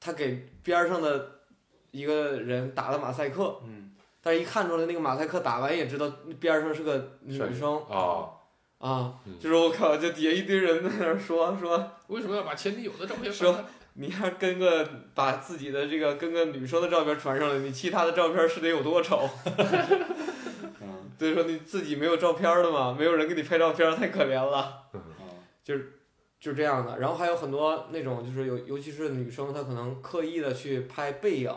他给边儿上的一个人打了马赛克，嗯但是一看出来那个马赛克打完也知道边儿上是个女生啊，啊嗯，就是我靠，就底下一堆人在那儿说说。为什么要把前女友的照片说翻开？你要跟个把自己的这个跟个女生的照片传上来，你其他的照片是得有多丑？嗯。所以说你自己没有照片的嘛，没有人给你拍照片，太可怜了，就是就是这样的。然后还有很多那种就是尤尤其是女生，她可能刻意的去拍背影，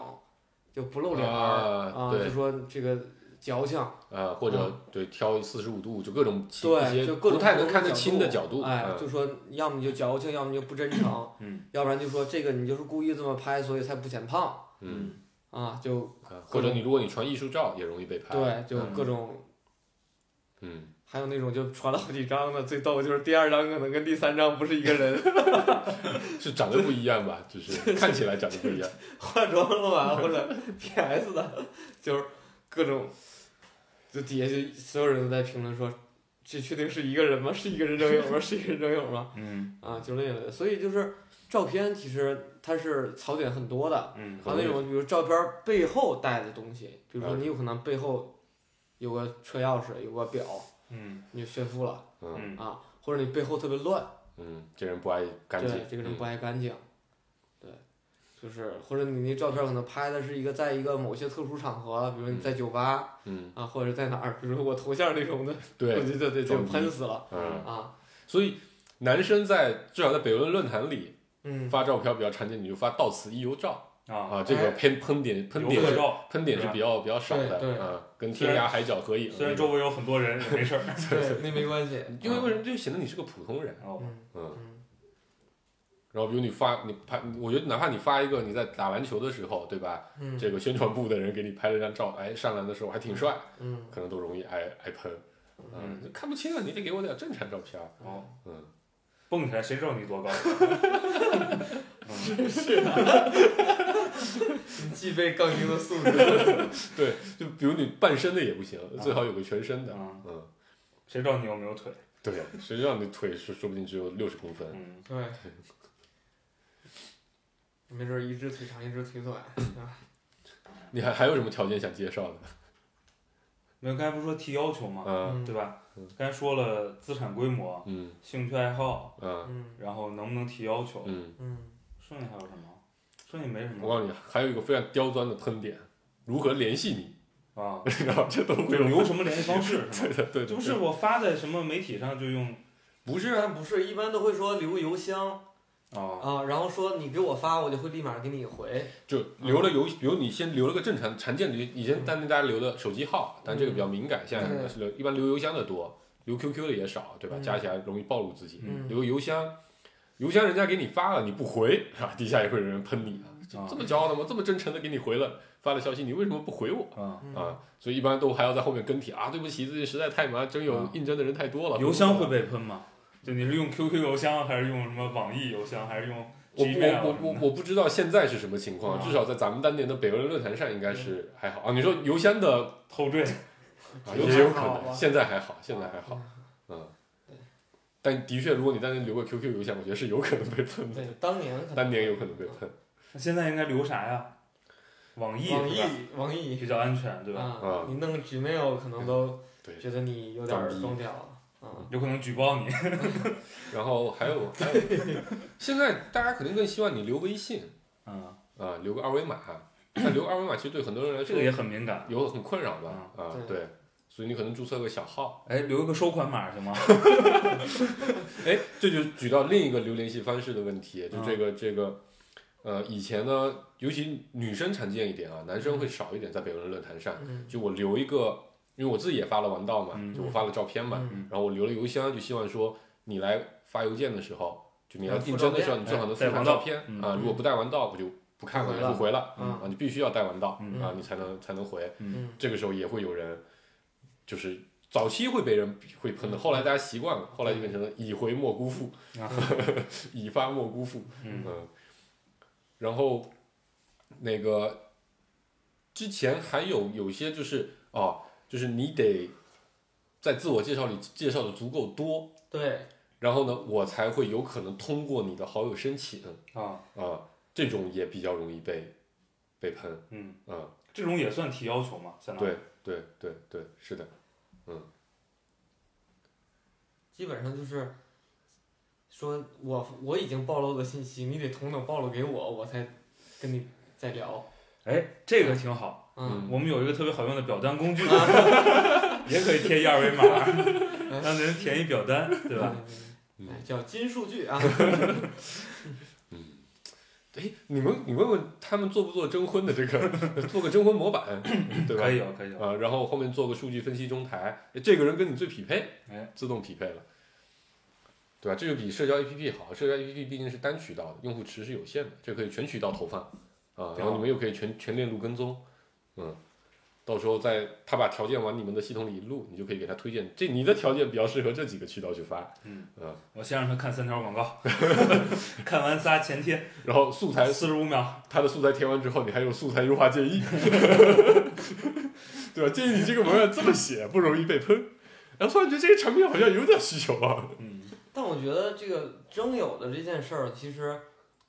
就不露脸儿啊就说这个矫情，啊，或者对挑四十五度，就各种其一对，些就各种不太能看得清的角度，哎，嗯。就说要么你就矫情，要么就不真诚，嗯，要不然就说这个你就是故意这么拍，所以才不显胖嗯，啊，就啊或者你如果你传艺术照也容易被拍，对，就嗯。各种，嗯，还有那种就传了好几张的，最逗就是第二张可能跟第三张不是一个人，是长得不一样吧，就是看起来长得不一样，化妆了吧，或者 PS 的，就是各种，就底下就所有人都在评论说，这确定是一个人吗？是一个人整影吗？是一个人整影吗？嗯啊，就那个，所以就是照片其实它是槽点很多的，嗯还有那种比如照片背后带的东西，比如说嗯你有可能背后有个车钥匙，有个表，嗯你就炫富了嗯嗯啊，或者你背后特别乱，嗯，这人不爱干净对，，这个人不嗯爱干净，对，就是或者你那照片可能拍的是一个在一个某些特殊场合，比如你在酒吧嗯，啊，或者在哪儿，比如说我头像那种的，对我，觉得对就喷死了嗯，啊，所以男生在至少在北论论坛里嗯，发照片比较常见，你就发到此一游照啊，啊，这个喷喷点喷点喷点是比较比较少的对对啊，跟天涯海角合影，虽然周围有很多人也没事儿。对，那没关系，因为为什么就显得你是个普通人，嗯。嗯然后比如你发你拍，我觉得哪怕你发一个你在打篮球的时候，对吧？嗯这个宣传部的人给你拍了张照，哎，上篮的时候还挺帅，嗯可能都容易挨挨喷。嗯嗯，看不清啊，你得给我点正常照片。哦，嗯，蹦起来谁知道你多高？你具备杠精的素质。对，就比如你半身的也不行，最好有个全身的。嗯，嗯，谁知道你有没有腿？对，谁知道你腿是说不定只有六十公分。嗯，对，没准儿一只腿长一只腿短，啊，你还还有什么条件想介绍的？没有，刚才不是说提要求吗？嗯对吧嗯？刚才说了资产规模、嗯兴趣爱好，嗯嗯然后能不能提要求，嗯，嗯，剩下还有什么？剩下没什么。我告诉你，还有一个非常刁钻的喷点，如何联系你？啊，然后这都会就有留什么联系方式 是吗？对的对的，就是我发在什么媒体上就用不是啊，不是，一般都会说留邮箱啊，啊，然后说你给我发，我就会立马给你回。就留了邮，比如你先留了个正常常见的，以前当年大家留的手机号，但这个比较敏感，现在是留一般留邮箱的多，留 QQ 的也少，对吧？嗯加起来容易暴露自己。嗯留邮箱，邮箱人家给你发了，你不回，啊，底下也会有人喷你啊，这么骄傲的吗？这么真诚的给你回了发了消息，你为什么不回我？啊，嗯啊，所以一般都还要在后面跟帖啊，对不起，最近实在太忙，真有啊应征的人太多了。邮箱会被喷吗？就你是用 QQ 邮箱，还是用什么网易邮箱，还是用我 Gmail 我我我我不知道现在是什么情况，啊至少在咱们当年的北欧论坛上应该是还好啊。你说邮箱的后缀？啊，也也有可能，现在还好，现在还好，嗯。但的确，如果你当年留个 QQ 邮箱，我觉得是有可能被喷的，对，当年可能当年有可能被喷。那现在应该留啥呀？网易网易网易比较安全，对吧？你弄 Gmail 可能都对觉得你有点儿装逼了啊。有可能举报你。然后还有 还有，现在大家肯定更希望你留微信嗯，啊，留个二维码。但 留个二维码其实对很多人来说这个也很敏感。有很困扰吧？啊，对对，所以你可能注册个小号。哎，留一个收款码行吗？哎，这就举到另一个留联系方式的问题，就嗯这个这个，呃，以前呢，尤其女生常见一点啊，男生会少一点，在北文论坛上，嗯就我留一个，因为我自己也发了王道嘛，嗯就我发了照片嘛，嗯。然后我留了邮箱，就希望说你来发邮件的时候，就你要订真的时候，你最好能附上照片嗯啊，如果不带完道，我就不看了，不回了不回了嗯啊，你必须要带完道嗯啊，你才能才能回，嗯这个时候也会有人，就是早期会被人会喷的，后来大家习惯了，后来就变成了已回莫辜负，啊已发莫辜负，嗯嗯，然后那个之前还有有些就是哦，就是你得在自我介绍里介绍的足够多，对，然后呢，我才会有可能通过你的好友申请啊，啊，这种也比较容易被被喷，嗯，啊，这种也算提要求嘛，相当于。对对对对，是的，嗯基本上就是说我我已经暴露的信息，你得同等暴露给我，我才跟你再聊。哎，这个挺好。嗯，我们有一个特别好用的表单工具，也可以贴一二维码，让人填一表单，对吧？叫金数据啊。嗯哎，你们你问问他们做不做征婚的这个，做个征婚模板，对吧？可以有，可以有。啊，然后后面做个数据分析中台，哎这个人跟你最匹配，哎，自动匹配了，对吧？这就比社交 APP 好，社交 APP 毕竟是单渠道的，用户池是有限的，这可以全渠道投放啊，然后你们又可以全全链路跟踪，嗯，到时候在他把条件往你们的系统里一录，你就可以给他推荐，这你的条件比较适合这几个渠道去发，嗯。嗯，我先让他看三条广告，看完仨前贴，然后素材四十五秒。他的素材填完之后，你还有素材优化建议，对吧？建议你这个文案这么写，不容易被喷。然后突然觉得这个产品好像有点需求啊。嗯，但我觉得这个征友的这件事儿，其实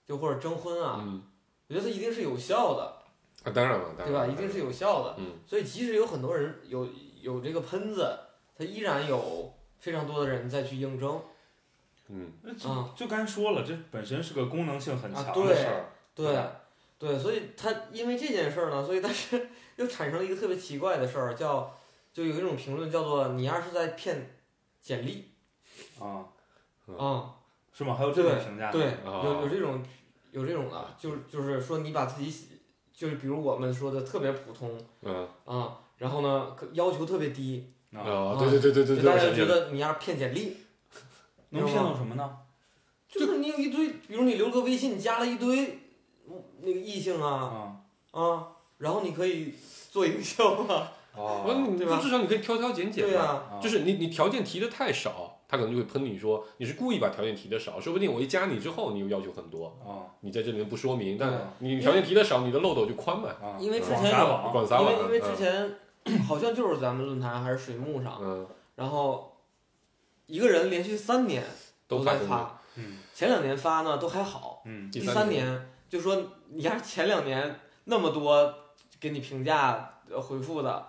就或者征婚啊，嗯，我觉得它一定是有效的，啊，当然了，当然对吧？一定是有效的。嗯，所以即使有很多人有有这个喷子，他依然有非常多的人再去应征。嗯，那就啊就刚才说了，这本身是个功能性很啊强的对事儿。对，对，所以他因为这件事儿呢，所以但是 又产生了一个特别奇怪的事儿，叫就有一种评论叫做你要是在骗简历啊，嗯啊、是吗？还有这种评价呢？对，啊有有这种有这种的，就是就是说你把自己写就是比如我们说的特别普通嗯，啊，然后呢可要求特别低，啊，啊，对对对对对对，大家觉得你要是骗简历，能骗到什么呢？就是你有一堆，比如你留个微信，你加了一堆嗯那个异性啊啊，啊，然后你可以做营销啊，哦，我你对吧至少你可以挑挑拣拣，对呀、啊。就是你你条件提的太少，他可能就会喷你说你是故意把条件提的少，说不定我一加你之后你又要求很多，啊你在这里面不说明，但你条件提的少，你的漏斗就宽嘛，啊，因为之前有撒网广撒网，因为因为之嗯。前 好像就是咱们论坛还是水木上，嗯然后一个人连续三年在都在，发，嗯前两年发呢都还好，嗯第第三年三年就说你要是前两年那么多给你评价呃回复的，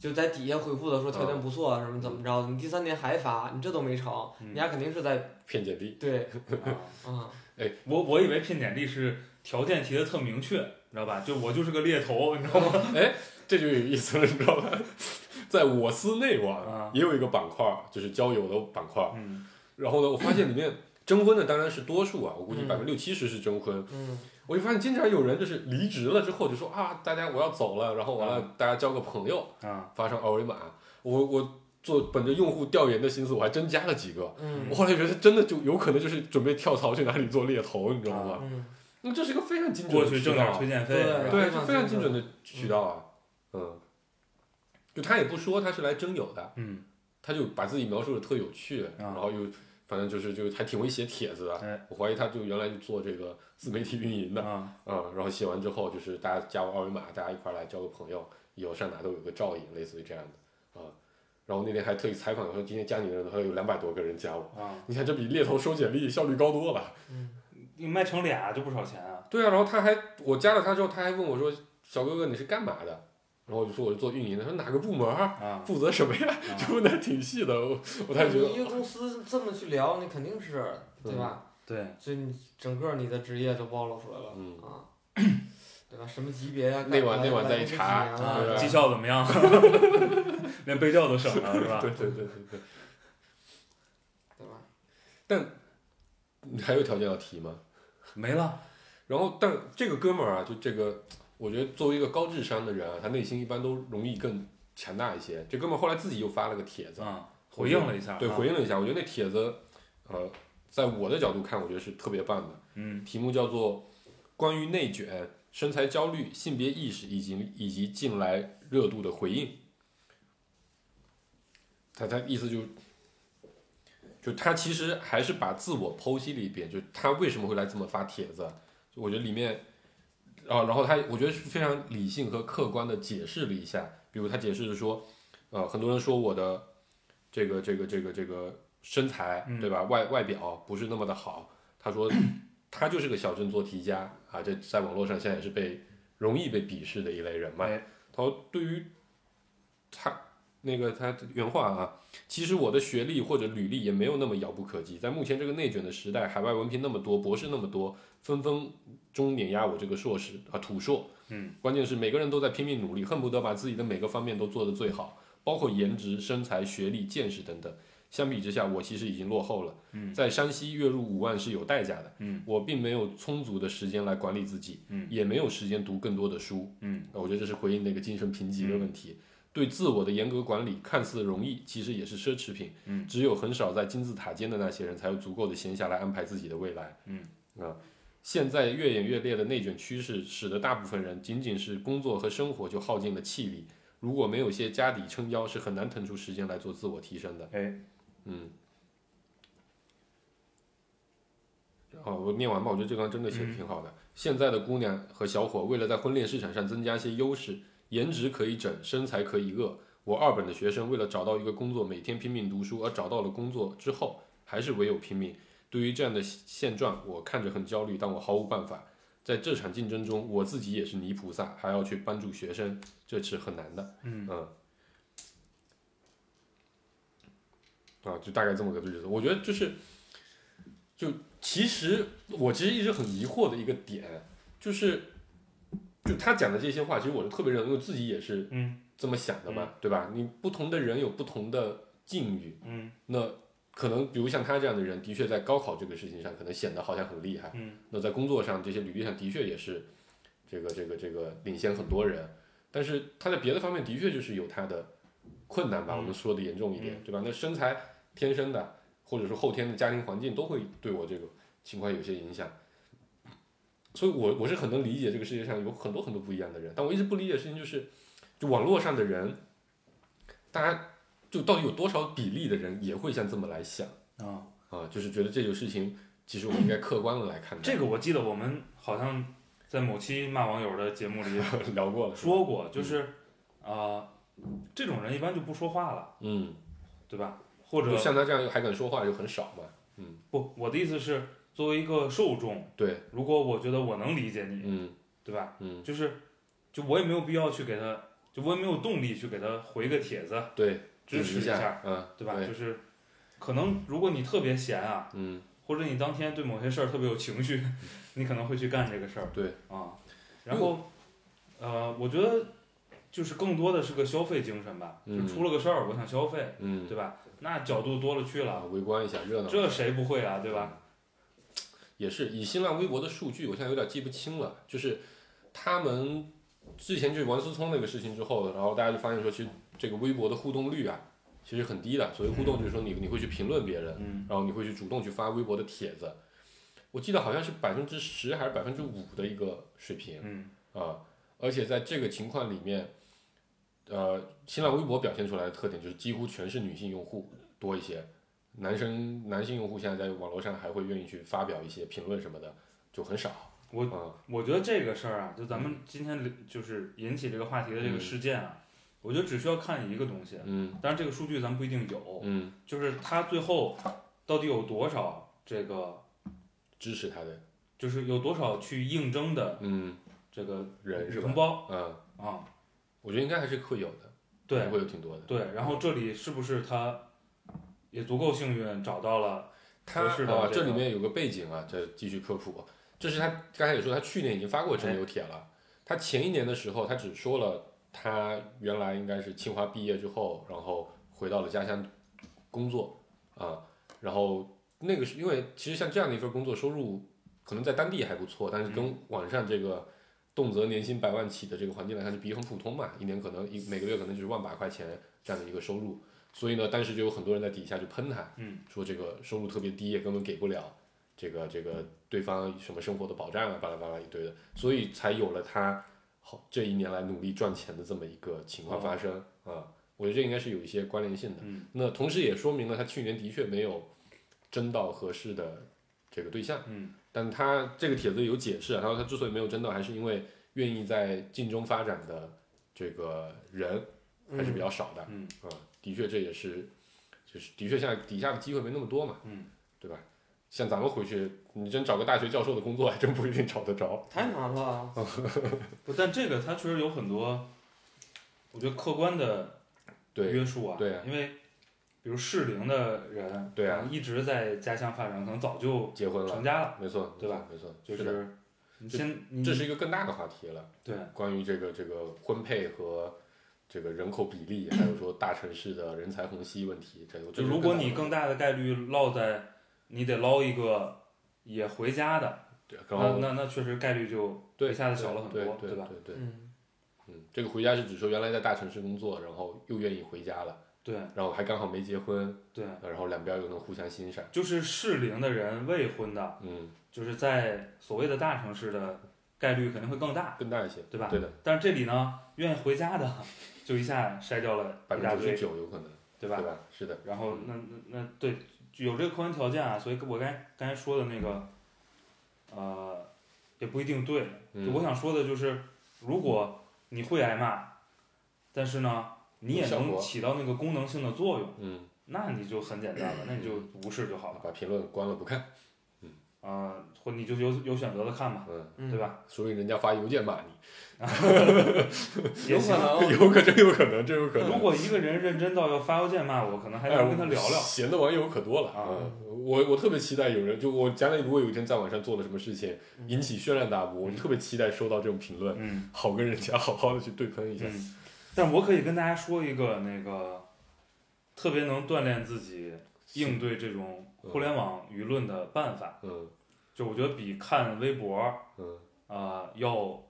就在底下回复的说条件不错什么怎么着的，你第三年还发，你这都没成，嗯你家肯定是在骗简历，对 啊，哎，我我以为骗简历是条件提的特明确，你知道吧？就我就是个猎头，你知道吗？哎这就有意思了，你知道吧？在我司内网啊也有一个板块儿，就是交友的板块儿。嗯然后呢，我发现里面征婚的当然是多数啊，我估计嗯百分之六七十是征婚。嗯我就发现经常有人就是离职了之后就说啊，大家我要走了，然后完了啊大家交个朋友，啊发上二维码。我我做本着用户调研的心思，我还真加了几个。嗯我后来觉得真的就有可能就是准备跳槽去哪里做猎头，你知道吗？嗯，那这是一个非常精准的渠道啊去挣点推荐费，对是非常是非常精准的渠道啊，嗯，就他也不说他是来征友的，嗯他就把自己描述的特有趣，啊然后又反正就是就还挺会写帖子的，哎我怀疑他就原来就做这个自媒体运营的，啊啊、然后写完之后就是大家加我二维码，大家一块来交个朋友，以后上哪都有个照应，类似于这样的啊。然后那天还特意采访说，今天加你的人还有两百多个人加我，啊，你看这比猎头收简历效率高多了。嗯你卖成俩就不少钱啊。对啊，然后他还我加了他之后，他还问我说：“小哥哥你是干嘛的？”然后我就说我是做运营的，他说哪个部门儿，啊负责什么呀？啊 就问的挺细的，我我才觉得一个公司这么去聊，你肯定是对吧？对，所以你整个你的职业就暴露出来了，嗯啊，对吧？什么级别呀？那晚那晚再一查绩效怎么样？连背调都省了，是吧？对对对对对，对吧？但你还有条件要提吗？没了。然后，但这个哥们儿啊，就这个，我觉得作为一个高智商的人啊，他内心一般都容易更强大一些。这哥们儿后来自己又发了个帖子，啊，回应了一下。对，啊回应了一下。我觉得那帖子，呃，在我的角度看，我觉得是特别棒的。嗯题目叫做“关于内卷、身材焦虑、性别意识以及以及近来热度的回应”。他他意思就，就他其实还是把自我剖析了一遍，就他为什么会来这么发帖子，就我觉得里面，啊，然后他我觉得是非常理性和客观的解释了一下，比如他解释是说，呃，很多人说我的这个这个这个这个身材嗯对吧，外外表不是那么的好，他说 他就是个小镇做题家啊，这在网络上现在也是被容易被鄙视的一类人嘛。哎他说对于他那个他原话啊，其实我的学历或者履历也没有那么遥不可及，在目前这个内卷的时代，海外文凭那么多，博士那么多，分分钟碾压我这个硕士啊土硕。嗯，关键是每个人都在拼命努力，恨不得把自己的每个方面都做得最好，包括颜值、身材、学历、见识等等。相比之下，我其实已经落后了。嗯在山西月入五万是有代价的，嗯我并没有充足的时间来管理自己，嗯也没有时间读更多的书。嗯啊我觉得这是回应那个精神贫瘠的问题。对自我的严格管理看似容易，其实也是奢侈品。嗯只有很少在金字塔尖的那些人，才有足够的闲暇来安排自己的未来。嗯啊，现在越演越烈的内卷趋势，使得大部分人仅仅是工作和生活就耗尽了气力。如果没有些家底撑腰，是很难腾出时间来做自我提升的。哎，嗯。哦，我念完吧，我觉得这段真的写的挺好的。现在的姑娘和小伙为了在婚恋市场上增加一些优势，颜值可以整，身材可以饿。我二本的学生为了找到一个工作，每天拼命读书，而找到了工作之后，还是唯有拼命。对于这样的现状，我看着很焦虑，但我毫无办法。在这场竞争中，我自己也是泥菩萨，还要去帮助学生，这是很难的。嗯啊，就大概这么个日子。我觉得就是，就其实我其实一直很疑惑的一个点，就是，就他讲的这些话，其实我是特别认同，因为自己也是嗯这么想的嘛，对吧？你不同的人有不同的境遇，嗯那可能比如像他这样的人，的确在高考这个事情上，可能显得好像很厉害。嗯那在工作上，这些履历上的确也是这个这个这个领先很多人，但是他在别的方面的确就是有他的困难吧，嗯我们说的严重一点，嗯对吧？那身材天生的，或者说后天的家庭环境都会对我这个情况有些影响。所以我我是很能理解这个世界上有很多很多不一样的人，但我一直不理解的事情就是，就网络上的人，大家就到底有多少比例的人也会像这么来想啊，啊？就是觉得这个事情，其实我们应该客观的来看待。这个我记得我们好像在某期骂网友的节目里 聊过了，说过，就是啊、呃这种人一般就不说话了，嗯，对吧？或者就像他这样还敢说话就很少嘛。嗯不，我的意思是，作为一个受众，对，如果我觉得我能理解你，嗯对吧？嗯，就是，就我也没有必要去给他，就我也没有动力去给他回个帖子对，支持一下，，嗯，对吧？对就是，可能如果你特别闲啊，嗯，或者你当天对某些事儿特别有情绪，你可能会去干这个事儿。对啊，然后，呃，我觉得就是更多的是个消费精神吧，就嗯出了个事儿，我想消费，嗯，对吧？那角度多了去啊，了，围观一下热闹。这谁不会啊，对吧？也是以新浪微博的数据，我现在有点记不清了，就是他们之前就是王思聪那个事情之后，然后大家就发现说，其实这个微博的互动率啊，其实很低的。所谓互动就是说你你会去评论别人，嗯然后你会去主动去发微博的帖子。我记得好像是百分之十还是百分之五的一个水平。嗯啊，而且在这个情况里面，呃，新浪微博表现出来的特点就是几乎全是女性用户多一些，男生男性用户现在在网络上还会愿意去发表一些评论什么的，就很少。我啊，我觉得这个事儿啊，就咱们今天聊就是引起这个话题的这个事件啊，我觉得只需要看一个东西，嗯但是这个数据咱们不一定有，嗯，就是他最后到底有多少这个，支持他的就是有多少去应征的嗯这个人是同？胞嗯，啊，我觉得应该还是会有的，对会有挺多的。对，然后这里是不是他也足够幸运找到了他合适的啊，这个这里面有个背景啊，这继续科普。这是他刚才也说，他去年已经发过征友帖了。他前一年的时候，他只说了他原来应该是清华毕业之后，然后回到了家乡工作啊，然后那个是因为其实像这样的一份工作，收入可能在当地还不错，但是跟网上这个动辄年薪百万起的这个环境来看，是比很普通嘛，一年可能一每个月可能就是万把块钱这样的一个收入。所以呢，当时就有很多人在底下就喷他，嗯，说这个收入特别低，也根本给不了这个这个对方什么生活的保障啊，巴拉巴拉一堆的，所以才有了他好这一年来努力赚钱的这么一个情况发生啊。我觉得这应该是有一些关联性的。嗯那同时也说明了他去年的确没有争到合适的这个对象，嗯但他这个帖子有解释啊，他说他之所以没有争到，还是因为愿意在晋中发展的这个人还是比较少的。嗯啊，的确这也是，就是的确现在底下的机会没那么多嘛，嗯，对吧？像咱们回去，你真找个大学教授的工作，还真不一定找得着。太难了。不，但这个它确实有很多，我觉得客观的对约束啊，对啊因为比如适龄的人，对啊一直在家乡发展，可能早就结婚了，成家了，没错，对吧？没错，就是的，是你先这是一个更大的话题了。对关于这个这个婚配和这个人口比例，还有说大城市的人才虹吸问题，这个就如果你更大的概率落在，你得捞一个也回家的，对，那那那确实概率就对一下子小了很多对多，吧？对对对，嗯嗯，这个回家是指说原来在大城市工作，然后又愿意回家了，对然后还刚好没结婚，对，然后两边又能互相欣赏，就是适龄的人未婚的，嗯，就是在所谓的大城市的概率肯定会更大，更大一些，对吧？对的，但是这里呢，愿意回家的，就一下筛掉了百一大堆，分之九十九有可能，对吧？对吧？是的，然后那那那对，有这个客观条件啊，所以我刚才刚才说的那个，呃，也不一定对。就我嗯，想说的就是，如果你会挨骂，但是呢，你也能起到那个功能性的作用，嗯，那你就很简单了，那你就无视就好了。把评论关了不看，啊、或你就有有选择的看吧，嗯，嗯，对？吧？所以人家发邮件骂你，也行。有可能，有可真有可能，真有可能。如果一个人认真到要发邮件骂我，可能还能跟他聊聊。闲的网友可多了啊嗯我我特别期待有人，就我将来如果有一天在网上做了什么事情引起轩然大波，我就特别期待收到这种评论，嗯好跟人家好好的去对喷一下。嗯，但我可以跟大家说一个那个特别能锻炼自己应对这种互联网舆论的办法，嗯。就我觉得比看微博嗯。啊、要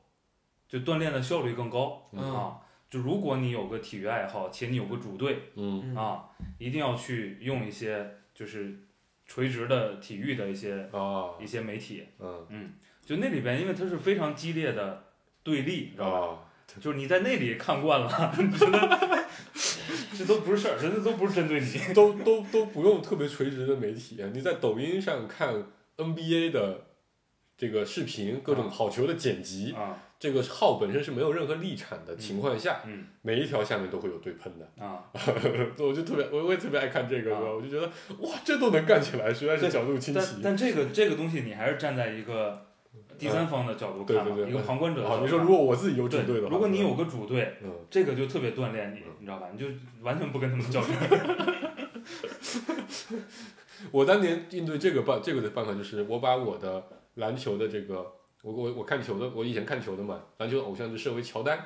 就锻炼的效率更高嗯。啊。就如果你有个体育爱好，且你有个主队嗯。嗯啊，一定要去用一些就是垂直的体育的一些啊一些媒体，嗯就那里边，因为它是非常激烈的对立，知道吧？啊。就是你在那里看惯了，你觉得这都不是事儿，真的都不是针对你。都都都不用特别垂直的媒体，你在抖音上看 NBA 的这个视频，各种好球的剪辑，啊，这个号本身是没有任何立场的情况下，嗯每一条下面都会有对喷的。啊，我就特别，我我也特别爱看这个，啊我就觉得哇，这都能干起来，实在是角度清但。但这个这个东西，你还是站在一个第三方的角度看一个旁观者的啊，角度看。你说如果我自己有主队的话，如果你有个主队，嗯，这个就特别锻炼你，嗯你知道吧？你就完全不跟他们较真。我当年应对这个办这个的办法就是，我把我的篮球的这个，我我我看球的，我以前看球的嘛，篮球的偶像就设为乔丹，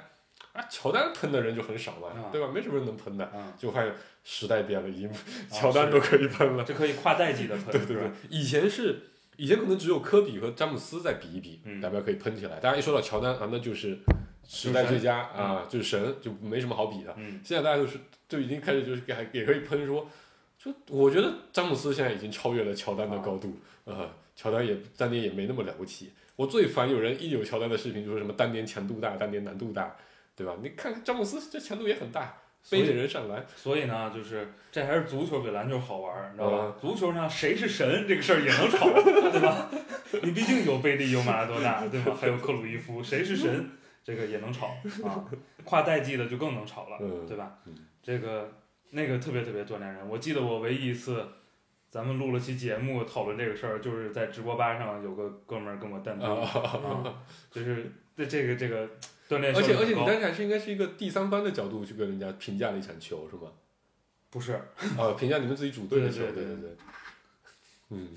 啊，乔丹喷的人就很少嘛，啊对吧？没什么人能喷的，啊，就发现时代变了，已经啊 乔丹都可以喷了。就可以跨代际的喷，对对对，以前是以前可能只有科比和詹姆斯在比一比，嗯代表可以喷起来。大家一说到乔丹啊，那就是时代最佳啊，就是神，就没什么好比的。嗯现在大家就是就已经开始就是还也可以喷说，就我觉得詹姆斯现在已经超越了乔丹的高度，呃，乔丹也当年也没那么了不起。我最烦有人一有乔丹的视频就说什么当年强度大，当年难度大，对吧？你看看詹姆斯这强度也很大，背着人上篮，所以呢，就是这还是足球比篮球好玩儿，你知道吧？嗯足球呢谁是神这个事儿也能吵，对吧？你毕竟有贝利，有马拉多纳，对吧？还有克鲁伊夫，谁是神这个也能吵啊。跨代际的就更能吵了，嗯对吧嗯？这个那个特别特别锻炼人。我记得我唯一一次咱们录了期节目讨论这个事儿，就是在直播吧上有个哥们儿跟我蛋逼，啊。啊，就是这这个这个锻炼而且而且你当时还是应该是一个第三方的角度去跟人家评价了一场球是吗？不是啊，评价你们自己主队的球，对对对对对。嗯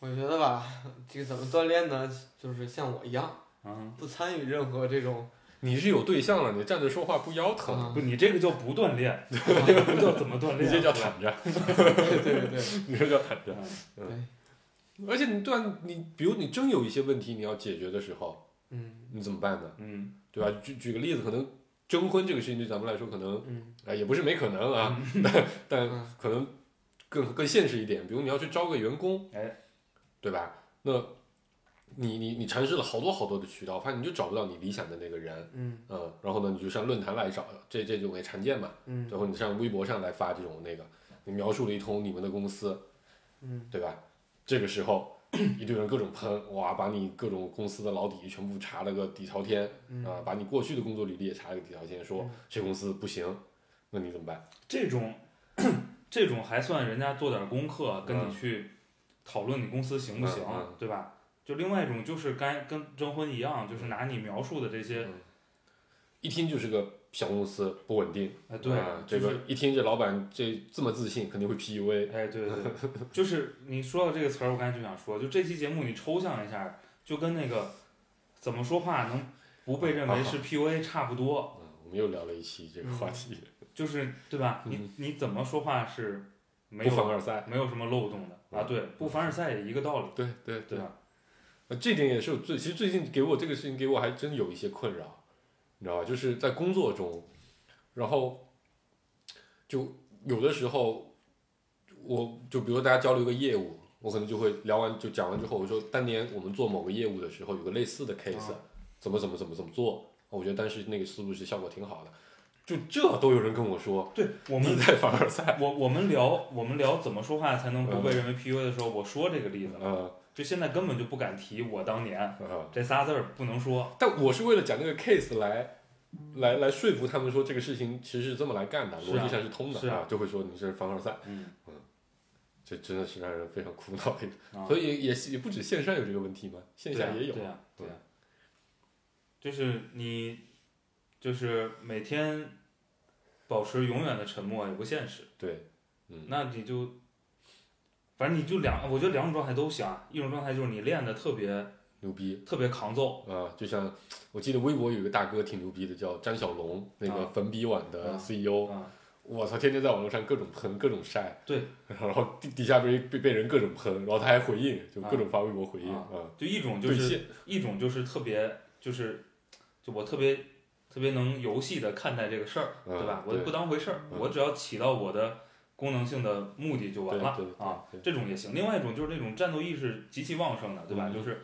我觉得吧，这个怎么锻炼呢？就是像我一样，啊，不参与任何这种，你是有对象了，你站着说话不腰疼，啊不，你这个叫不锻炼，这个不叫怎么锻炼，你这叫躺着，对对对你这叫躺着。对，而且你断你，比如你真有一些问题你要解决的时候，嗯。你怎么办呢？嗯。对吧？举举个例子，可能征婚这个事情对咱们来说可能嗯。啊、也不是没可能啊，但 可能更更现实一点，比如你要去招个员工，哎，对吧？那你你你尝试了好多好多的渠道，发现你就找不到你理想的那个人，嗯。嗯，然后呢，你就上论坛来找，这这种也常见嘛，嗯。然后你上微博上来发这种那个，你描述了一通你们的公司，嗯。对吧？这个时候一堆人各种喷，哇，把你各种公司的老底全部查了个底朝天，嗯啊，把你过去的工作履历也查了个底朝天，说嗯这公司不行，那你怎么办？这种这种还算人家做点功课，跟你嗯去讨论你公司行不行嗯嗯，对吧？就另外一种就是该跟征婚一样，就是拿你描述的这些，一听就是个小公司，不稳定，哎，对啊，这就是个一听这老板这这么自信，肯定会 PUA，哎，对对对，就是你说到这个词儿，我刚才就想说，就这期节目你抽象一下，就跟那个怎么说话能不被认为是 PUA 差不多，嗯，我们又聊了一期这个话题，就是对吧？嗯你你怎么说话是没不凡尔赛。没有什么漏洞的啊？嗯对，不凡尔赛也一个道理，对对对吧？呃，这点也是我最，其实最近给我这个事情给我还真有一些困扰，你知道吧？就是在工作中，然后就有的时候，我就比如说大家交流一个业务，我可能就会聊完就讲完之后，我说当年我们做某个业务的时候，有个类似的 case，、啊怎么怎么怎么怎么做，我觉得当时那个思路是效果挺好的，就这都有人跟我说对我们在凡尔赛，我我们聊我们聊怎么说话才能不被认为 PUA 的时候，我说这个例子就现在根本就不敢提我当年呃，这仨字儿不能说，但我是为了讲这个 case 来。来来说服他们说这个事情其实是这么来干的，啊逻辑上是通的是啊就会说你是凡尔赛，嗯这真的是让人非常苦恼的所以也也不止线上有这个问题嘛，线下也有。对呀、对呀、就是你，就是每天保持永远的沉默也不现实。对嗯，那你就，反正你就两，我觉得两种状态都行啊。一种状态就是你练的特别牛逼特别扛揍，啊！就像我记得微博有一个大哥挺牛逼的，叫张小龙，那个啊粉笔网的啊 CEO。啊，我操，天天在网络上各种喷，各种晒。对。然后底底下被被被人各种喷，然后他还回应，就各种发微博回应啊啊。就一种就是一种就是特别就是，就我特别特别能游戏的看待这个事儿，嗯对吧？我对不当回事儿，嗯我只要起到我的功能性的目的就完了啊。这种也行。另外一种就是那种战斗意识极其旺盛的，对吧？嗯就是。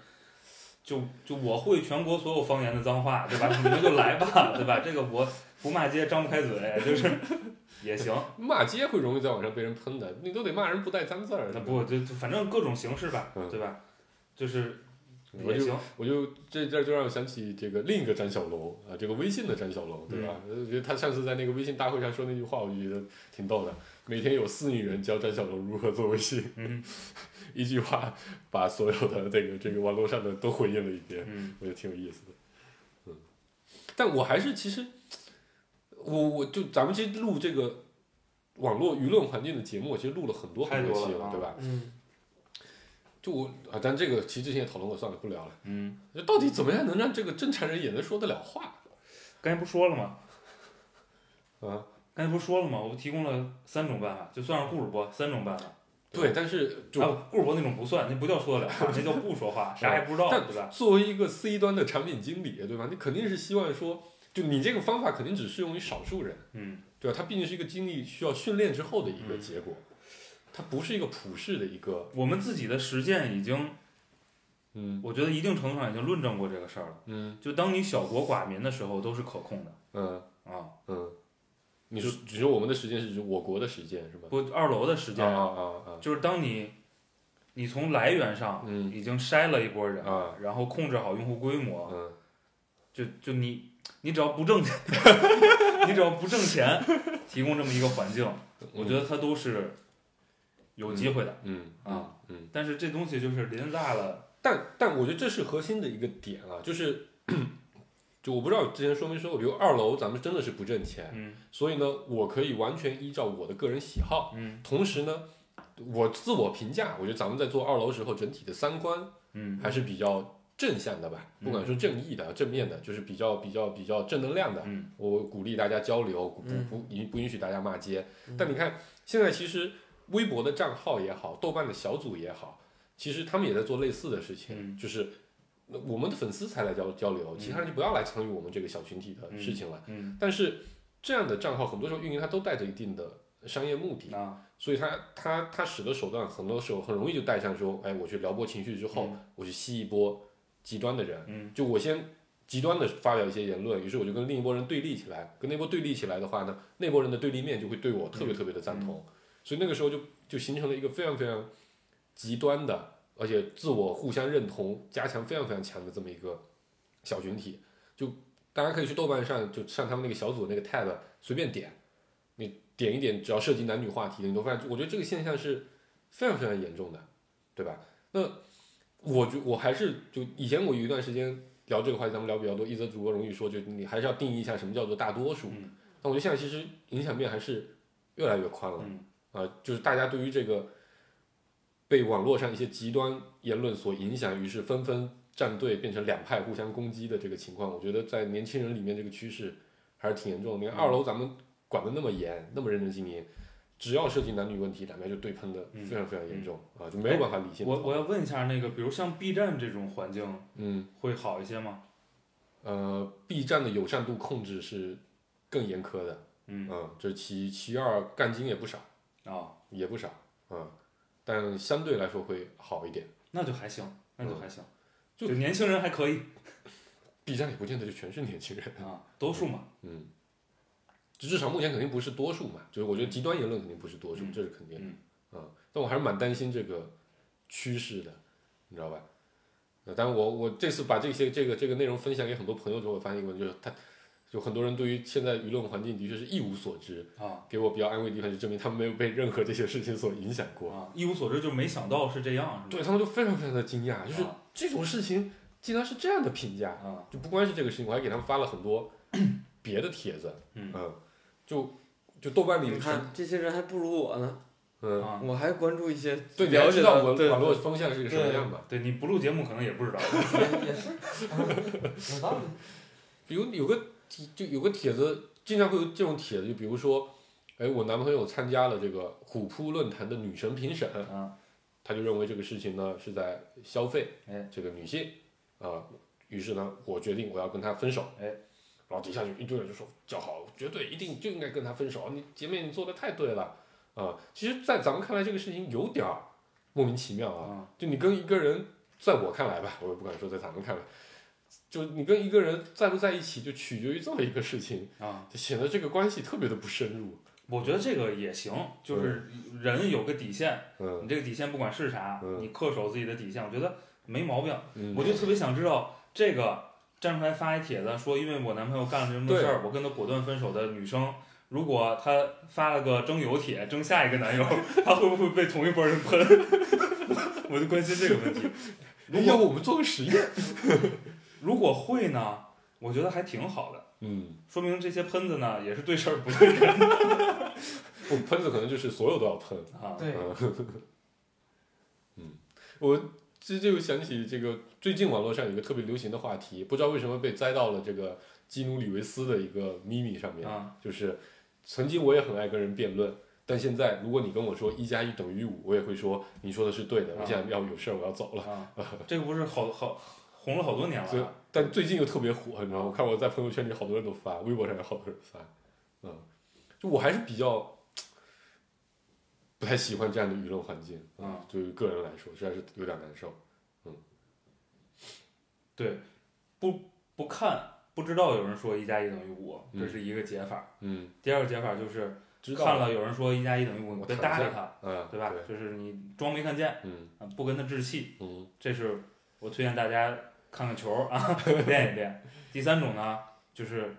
就就我会全国所有方言的脏话，对吧？你们就来吧，对吧？这个我不骂街，张不开嘴，就是 也行。骂街会容易在网上被人喷的，你都得骂人不带脏字儿。那不就就反正各种形式吧，嗯对吧？就是我就也行。我就这这就让我想起这个另一个张小龙啊，这个微信的张小龙，对吧？嗯我觉得他上次在那个微信大会上说那句话，我就觉得挺逗的。每天有四亿人教张小龙如何做微信，嗯 一句话把所有的这个这个网络上的都回应了一遍，嗯我觉得挺有意思的。嗯，但我还是其实，我我就咱们其实录这个网络舆论环境的节目，其实录了很多很多期了啊对吧？嗯，就我啊，但这个其实之前也讨论过，算了，不聊了。嗯，就到底怎么样能让这个正常人也能说得了话刚才不说了吗？啊？刚才不是说了吗？我不提供了三种办法，就算是故事播三种办法。对，但是就、啊，故事播那种不算，那不叫说得了话，那叫不说话，啥也不知道，对吧？作为一个 C 端的产品经理，对吧？你肯定是希望说，就你这个方法肯定只适用于少数人，嗯对吧？它毕竟是一个经历需要训练之后的一个嗯结果，它不是一个普世的一个，我们自己的实践已经，嗯我觉得一定程度上已经论证过这个事儿了。嗯就当你小国寡民的时候，都是可控的嗯啊。嗯，你说只说我们的时间是指我国的时间是吧？不，二楼的时间啊啊啊就是当你，你从来源上嗯已经筛了一波人，啊然后控制好用户规啊模，嗯就就你你只要不挣钱，你只要不挣钱，提供这么一个环境，我觉得它都是有机会的。嗯啊嗯。但是这东西就是林子大了，但但我觉得这是核心的一个点啊，就是，就我不知道之前说没说过，比如二楼咱们真的是不挣钱，嗯。所以呢，我可以完全依照我的个人喜好，嗯。同时呢，我自我评价，我觉得咱们在做二楼时候整体的三观嗯。还是比较正向的吧，不管说正义的、正面的，就是比较比较比较正能量的。嗯。我鼓励大家交流，不嗯。不允不允许大家骂街。但你看，现在其实微博的账号也好，豆瓣的小组也好，其实他们也在做类似的事情，嗯。就是那我们的粉丝才来交交流，其他人就不要来参与我们这个小群体的事情了。嗯。但是这样的账号很多时候运营它都带着一定的商业目的，啊。所以他他他使的手段很多时候很容易就带上说，哎，我去撩拨情绪之后，嗯。我去吸一波极端的人，嗯。就我先极端的发表一些言论，于是我就跟另一波人对立起来，跟那波对立起来的话呢，那波人的对立面就会对我特别特别的赞同，所以那个时候就就形成了一个非常非常极端的，而且自我互相认同加强非常非常强的这么一个小群体，就大家可以去豆瓣上就上他们那个小组那个 tab 随便点，你点一点，只要涉及男女话题的，你都发现，我觉得这个现象是非常非常严重的，对吧？那我觉我还是就以前我有一段时间聊这个话题，咱们聊比较多，一则主播容易说，就你还是要定义一下什么叫做大多数。嗯但我觉得现在其实影响面还是越来越宽了。嗯啊，就是大家对于这个被网络上一些极端言论所影响，于是纷纷站队变成两派互相攻击的这个情况，我觉得在年轻人里面这个趋势还是挺严重的。你看二楼咱们管得那么严，那么认真经营，只要涉及男女问题，两边就对喷的嗯非常非常严重、啊，就没有办法理性。我我要问一下，那个比如像 B 站这种环境嗯会好一些吗？呃，B 站的友善度控制是更严苛的，嗯嗯，这是其其二，干精也不少，啊，也不少，嗯，但相对来说会好一点。那就还行，那就还行，就就年轻人还可以 B 站里不见得就全是年轻人，啊，多数嘛。嗯，至少目前肯定不是多数嘛，就是我觉得极端言论肯定不是多数，嗯这是肯定的，嗯啊，但我还是蛮担心这个趋势的，你知道吧？呃，但我我这次把这些这个这个内容分享给很多朋友之后，我发现一个问题，就是他就很多人对于现在舆论环境的确是一无所知，啊。给我比较安慰的地方就证明他们没有被任何这些事情所影响过，啊，一无所知，就没想到是这样，是？对他们就非常非常的惊讶，就是啊。这种事情竟然是这样的评价，啊，就不光是这个事情，我还给他们发了很多 别的帖子，嗯。就就豆瓣里你看这些人还不如我呢，嗯，啊，我还关注一些对，你还了解知道的对网网络风向是个什么样吧？对你不录节目可能也不知道。也也是，啊 有道理。比如有个帖就有个帖子，经常会有这种帖子，就比如说，哎，我男朋友参加了这个虎扑论坛的女神评审，啊他就认为这个事情呢是在消费哎这个女性啊、于是呢，我决定我要跟他分手，哎，然后底下就一堆人就说叫好，绝对一定就应该跟他分手，你姐妹你做的太对了啊、其实，在咱们看来，这个事情有点儿莫名其妙啊，啊就你跟一个人，在我看来吧，我也不敢说在咱们看来，就你跟一个人在不在一起，就取决于这么一个事情，啊！就显得这个关系特别的不深入。我觉得这个也行，就是人有个底线，嗯你这个底线不管是啥，嗯你恪守自己的底线，我觉得没毛病。嗯，我就特别想知道这个站出来发一帖子说，因为我男朋友干了这么多事儿，我跟他果断分手的女生，如果她发了个征友帖，征下一个男友，她会不会被同一波人喷？我就关心这个问题。如要果不我们做个实验？如果会呢，我觉得还挺好的，嗯，说明这些喷子呢也是对事儿不对人不喷子可能就是所有都要喷。啊。对，我这就想起这个最近网络上有一个特别流行的话题，不知道为什么被栽到了这个基努里维斯的一个秘密上面，啊就是曾经我也很爱跟人辩论。但现在，如果你跟我说一加一等于五，我也会说你说的是对的。我啊现在要有事儿，我要走了。啊，这个不是好好红了好多年了啊。，但最近又特别火，你知道吗？我看我在朋友圈里好多人都发，微博上有好多人发，嗯，就我还是比较不太喜欢这样的舆论环境，嗯，对于个人来说，实在是有点难受。嗯，对不不看不知道有人说一加一等于五，嗯这是一个解法。嗯，第二个解法就是看了有人说一加一等于五，别搭理他，嗯，对吧？就是你装没看见，嗯啊，不跟他置气，嗯这是我推荐大家看看球啊，练一练。第三种呢，就是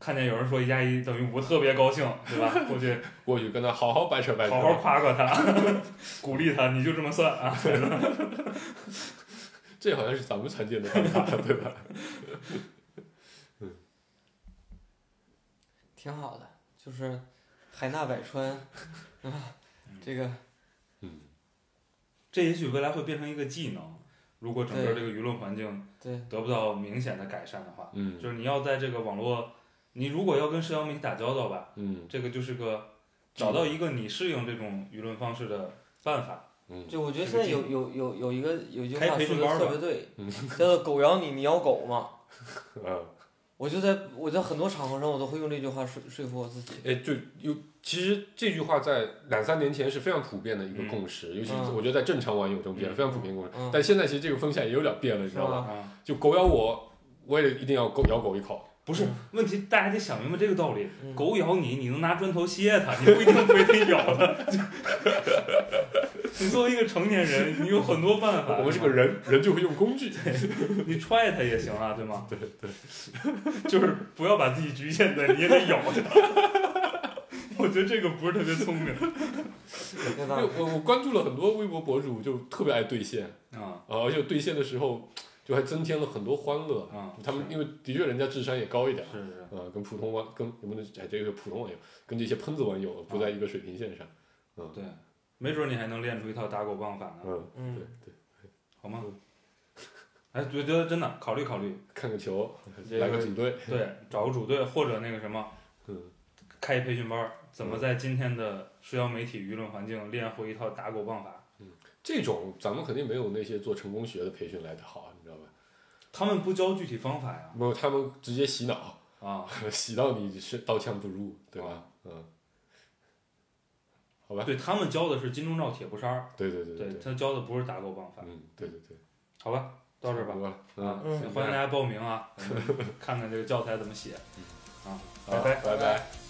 看见有人说一加一等于五，特别高兴，对吧？过去 过去跟他好好掰扯掰扯，好好夸夸他，鼓励他，你就这么算啊。这好像是咱们常见的方法，对吧？挺好的，就是海纳百川，啊，这个这也许未来会变成一个技能，如果整个这个舆论环境得不到明显的改善的话，嗯就是你要在这个网络，你如果要跟社交媒体打交道吧，嗯这个就是个找到一个你适应这种舆论方式的办法。嗯就我觉得现在有有有有一个有一句开话说的培训班特别对嗯，叫做“狗咬你，你咬狗”嘛。啊，我就在我在很多场合上，我都会用这句话说说服我自己。哎，就有其实这句话在两三年前是非常普遍的一个嗯共识，尤其嗯我觉得在正常网友中间嗯非常普遍的共识。嗯，但现在其实这个风向也有点变了，你知道是吧？吧？啊，就狗咬我，我也一定要狗咬狗一口。不是问题，大家得想明白这个道理。嗯狗咬你，你能拿砖头歇它，你不一定非得咬它。你作为一个成年人，你有很多办法。我们是个人，人就会用工具。你踹它也行啊，对吗？对对，就是不要把自己局限在你也得咬它。我觉得这个不是特别聪明？我我关注了很多微博博主，就特别爱兑现啊啊，而且兑现的时候就还增添了很多欢乐。啊！他们因为的确人家智商也高一点，是是是，呃，跟普通网跟能不能哎这个普通网友跟这些喷子网友不在一个水平线上。嗯对，没准你还能练出一套打狗棒法呢，嗯，嗯对，对。好吗？哎，我觉得真的考虑考虑，看个球，来个组队，对，找个组队或者那个什么，嗯，开一培训班儿，怎么在今天的社交媒体舆论环境练会一套打狗棒法？嗯这种咱们肯定没有那些做成功学的培训来的好？他们不教具体方法呀，没有，他们直接洗脑，啊，洗到你是刀枪不入，对吧？嗯，好吧，对他们教的是金钟罩铁布衫儿，对对对对对，他教的不是打狗棒法，嗯，对对对，好吧，到这儿吧。嗯，，嗯。欢迎大家报名啊，看看这个教材怎么写。嗯。啊，好拜拜。拜拜。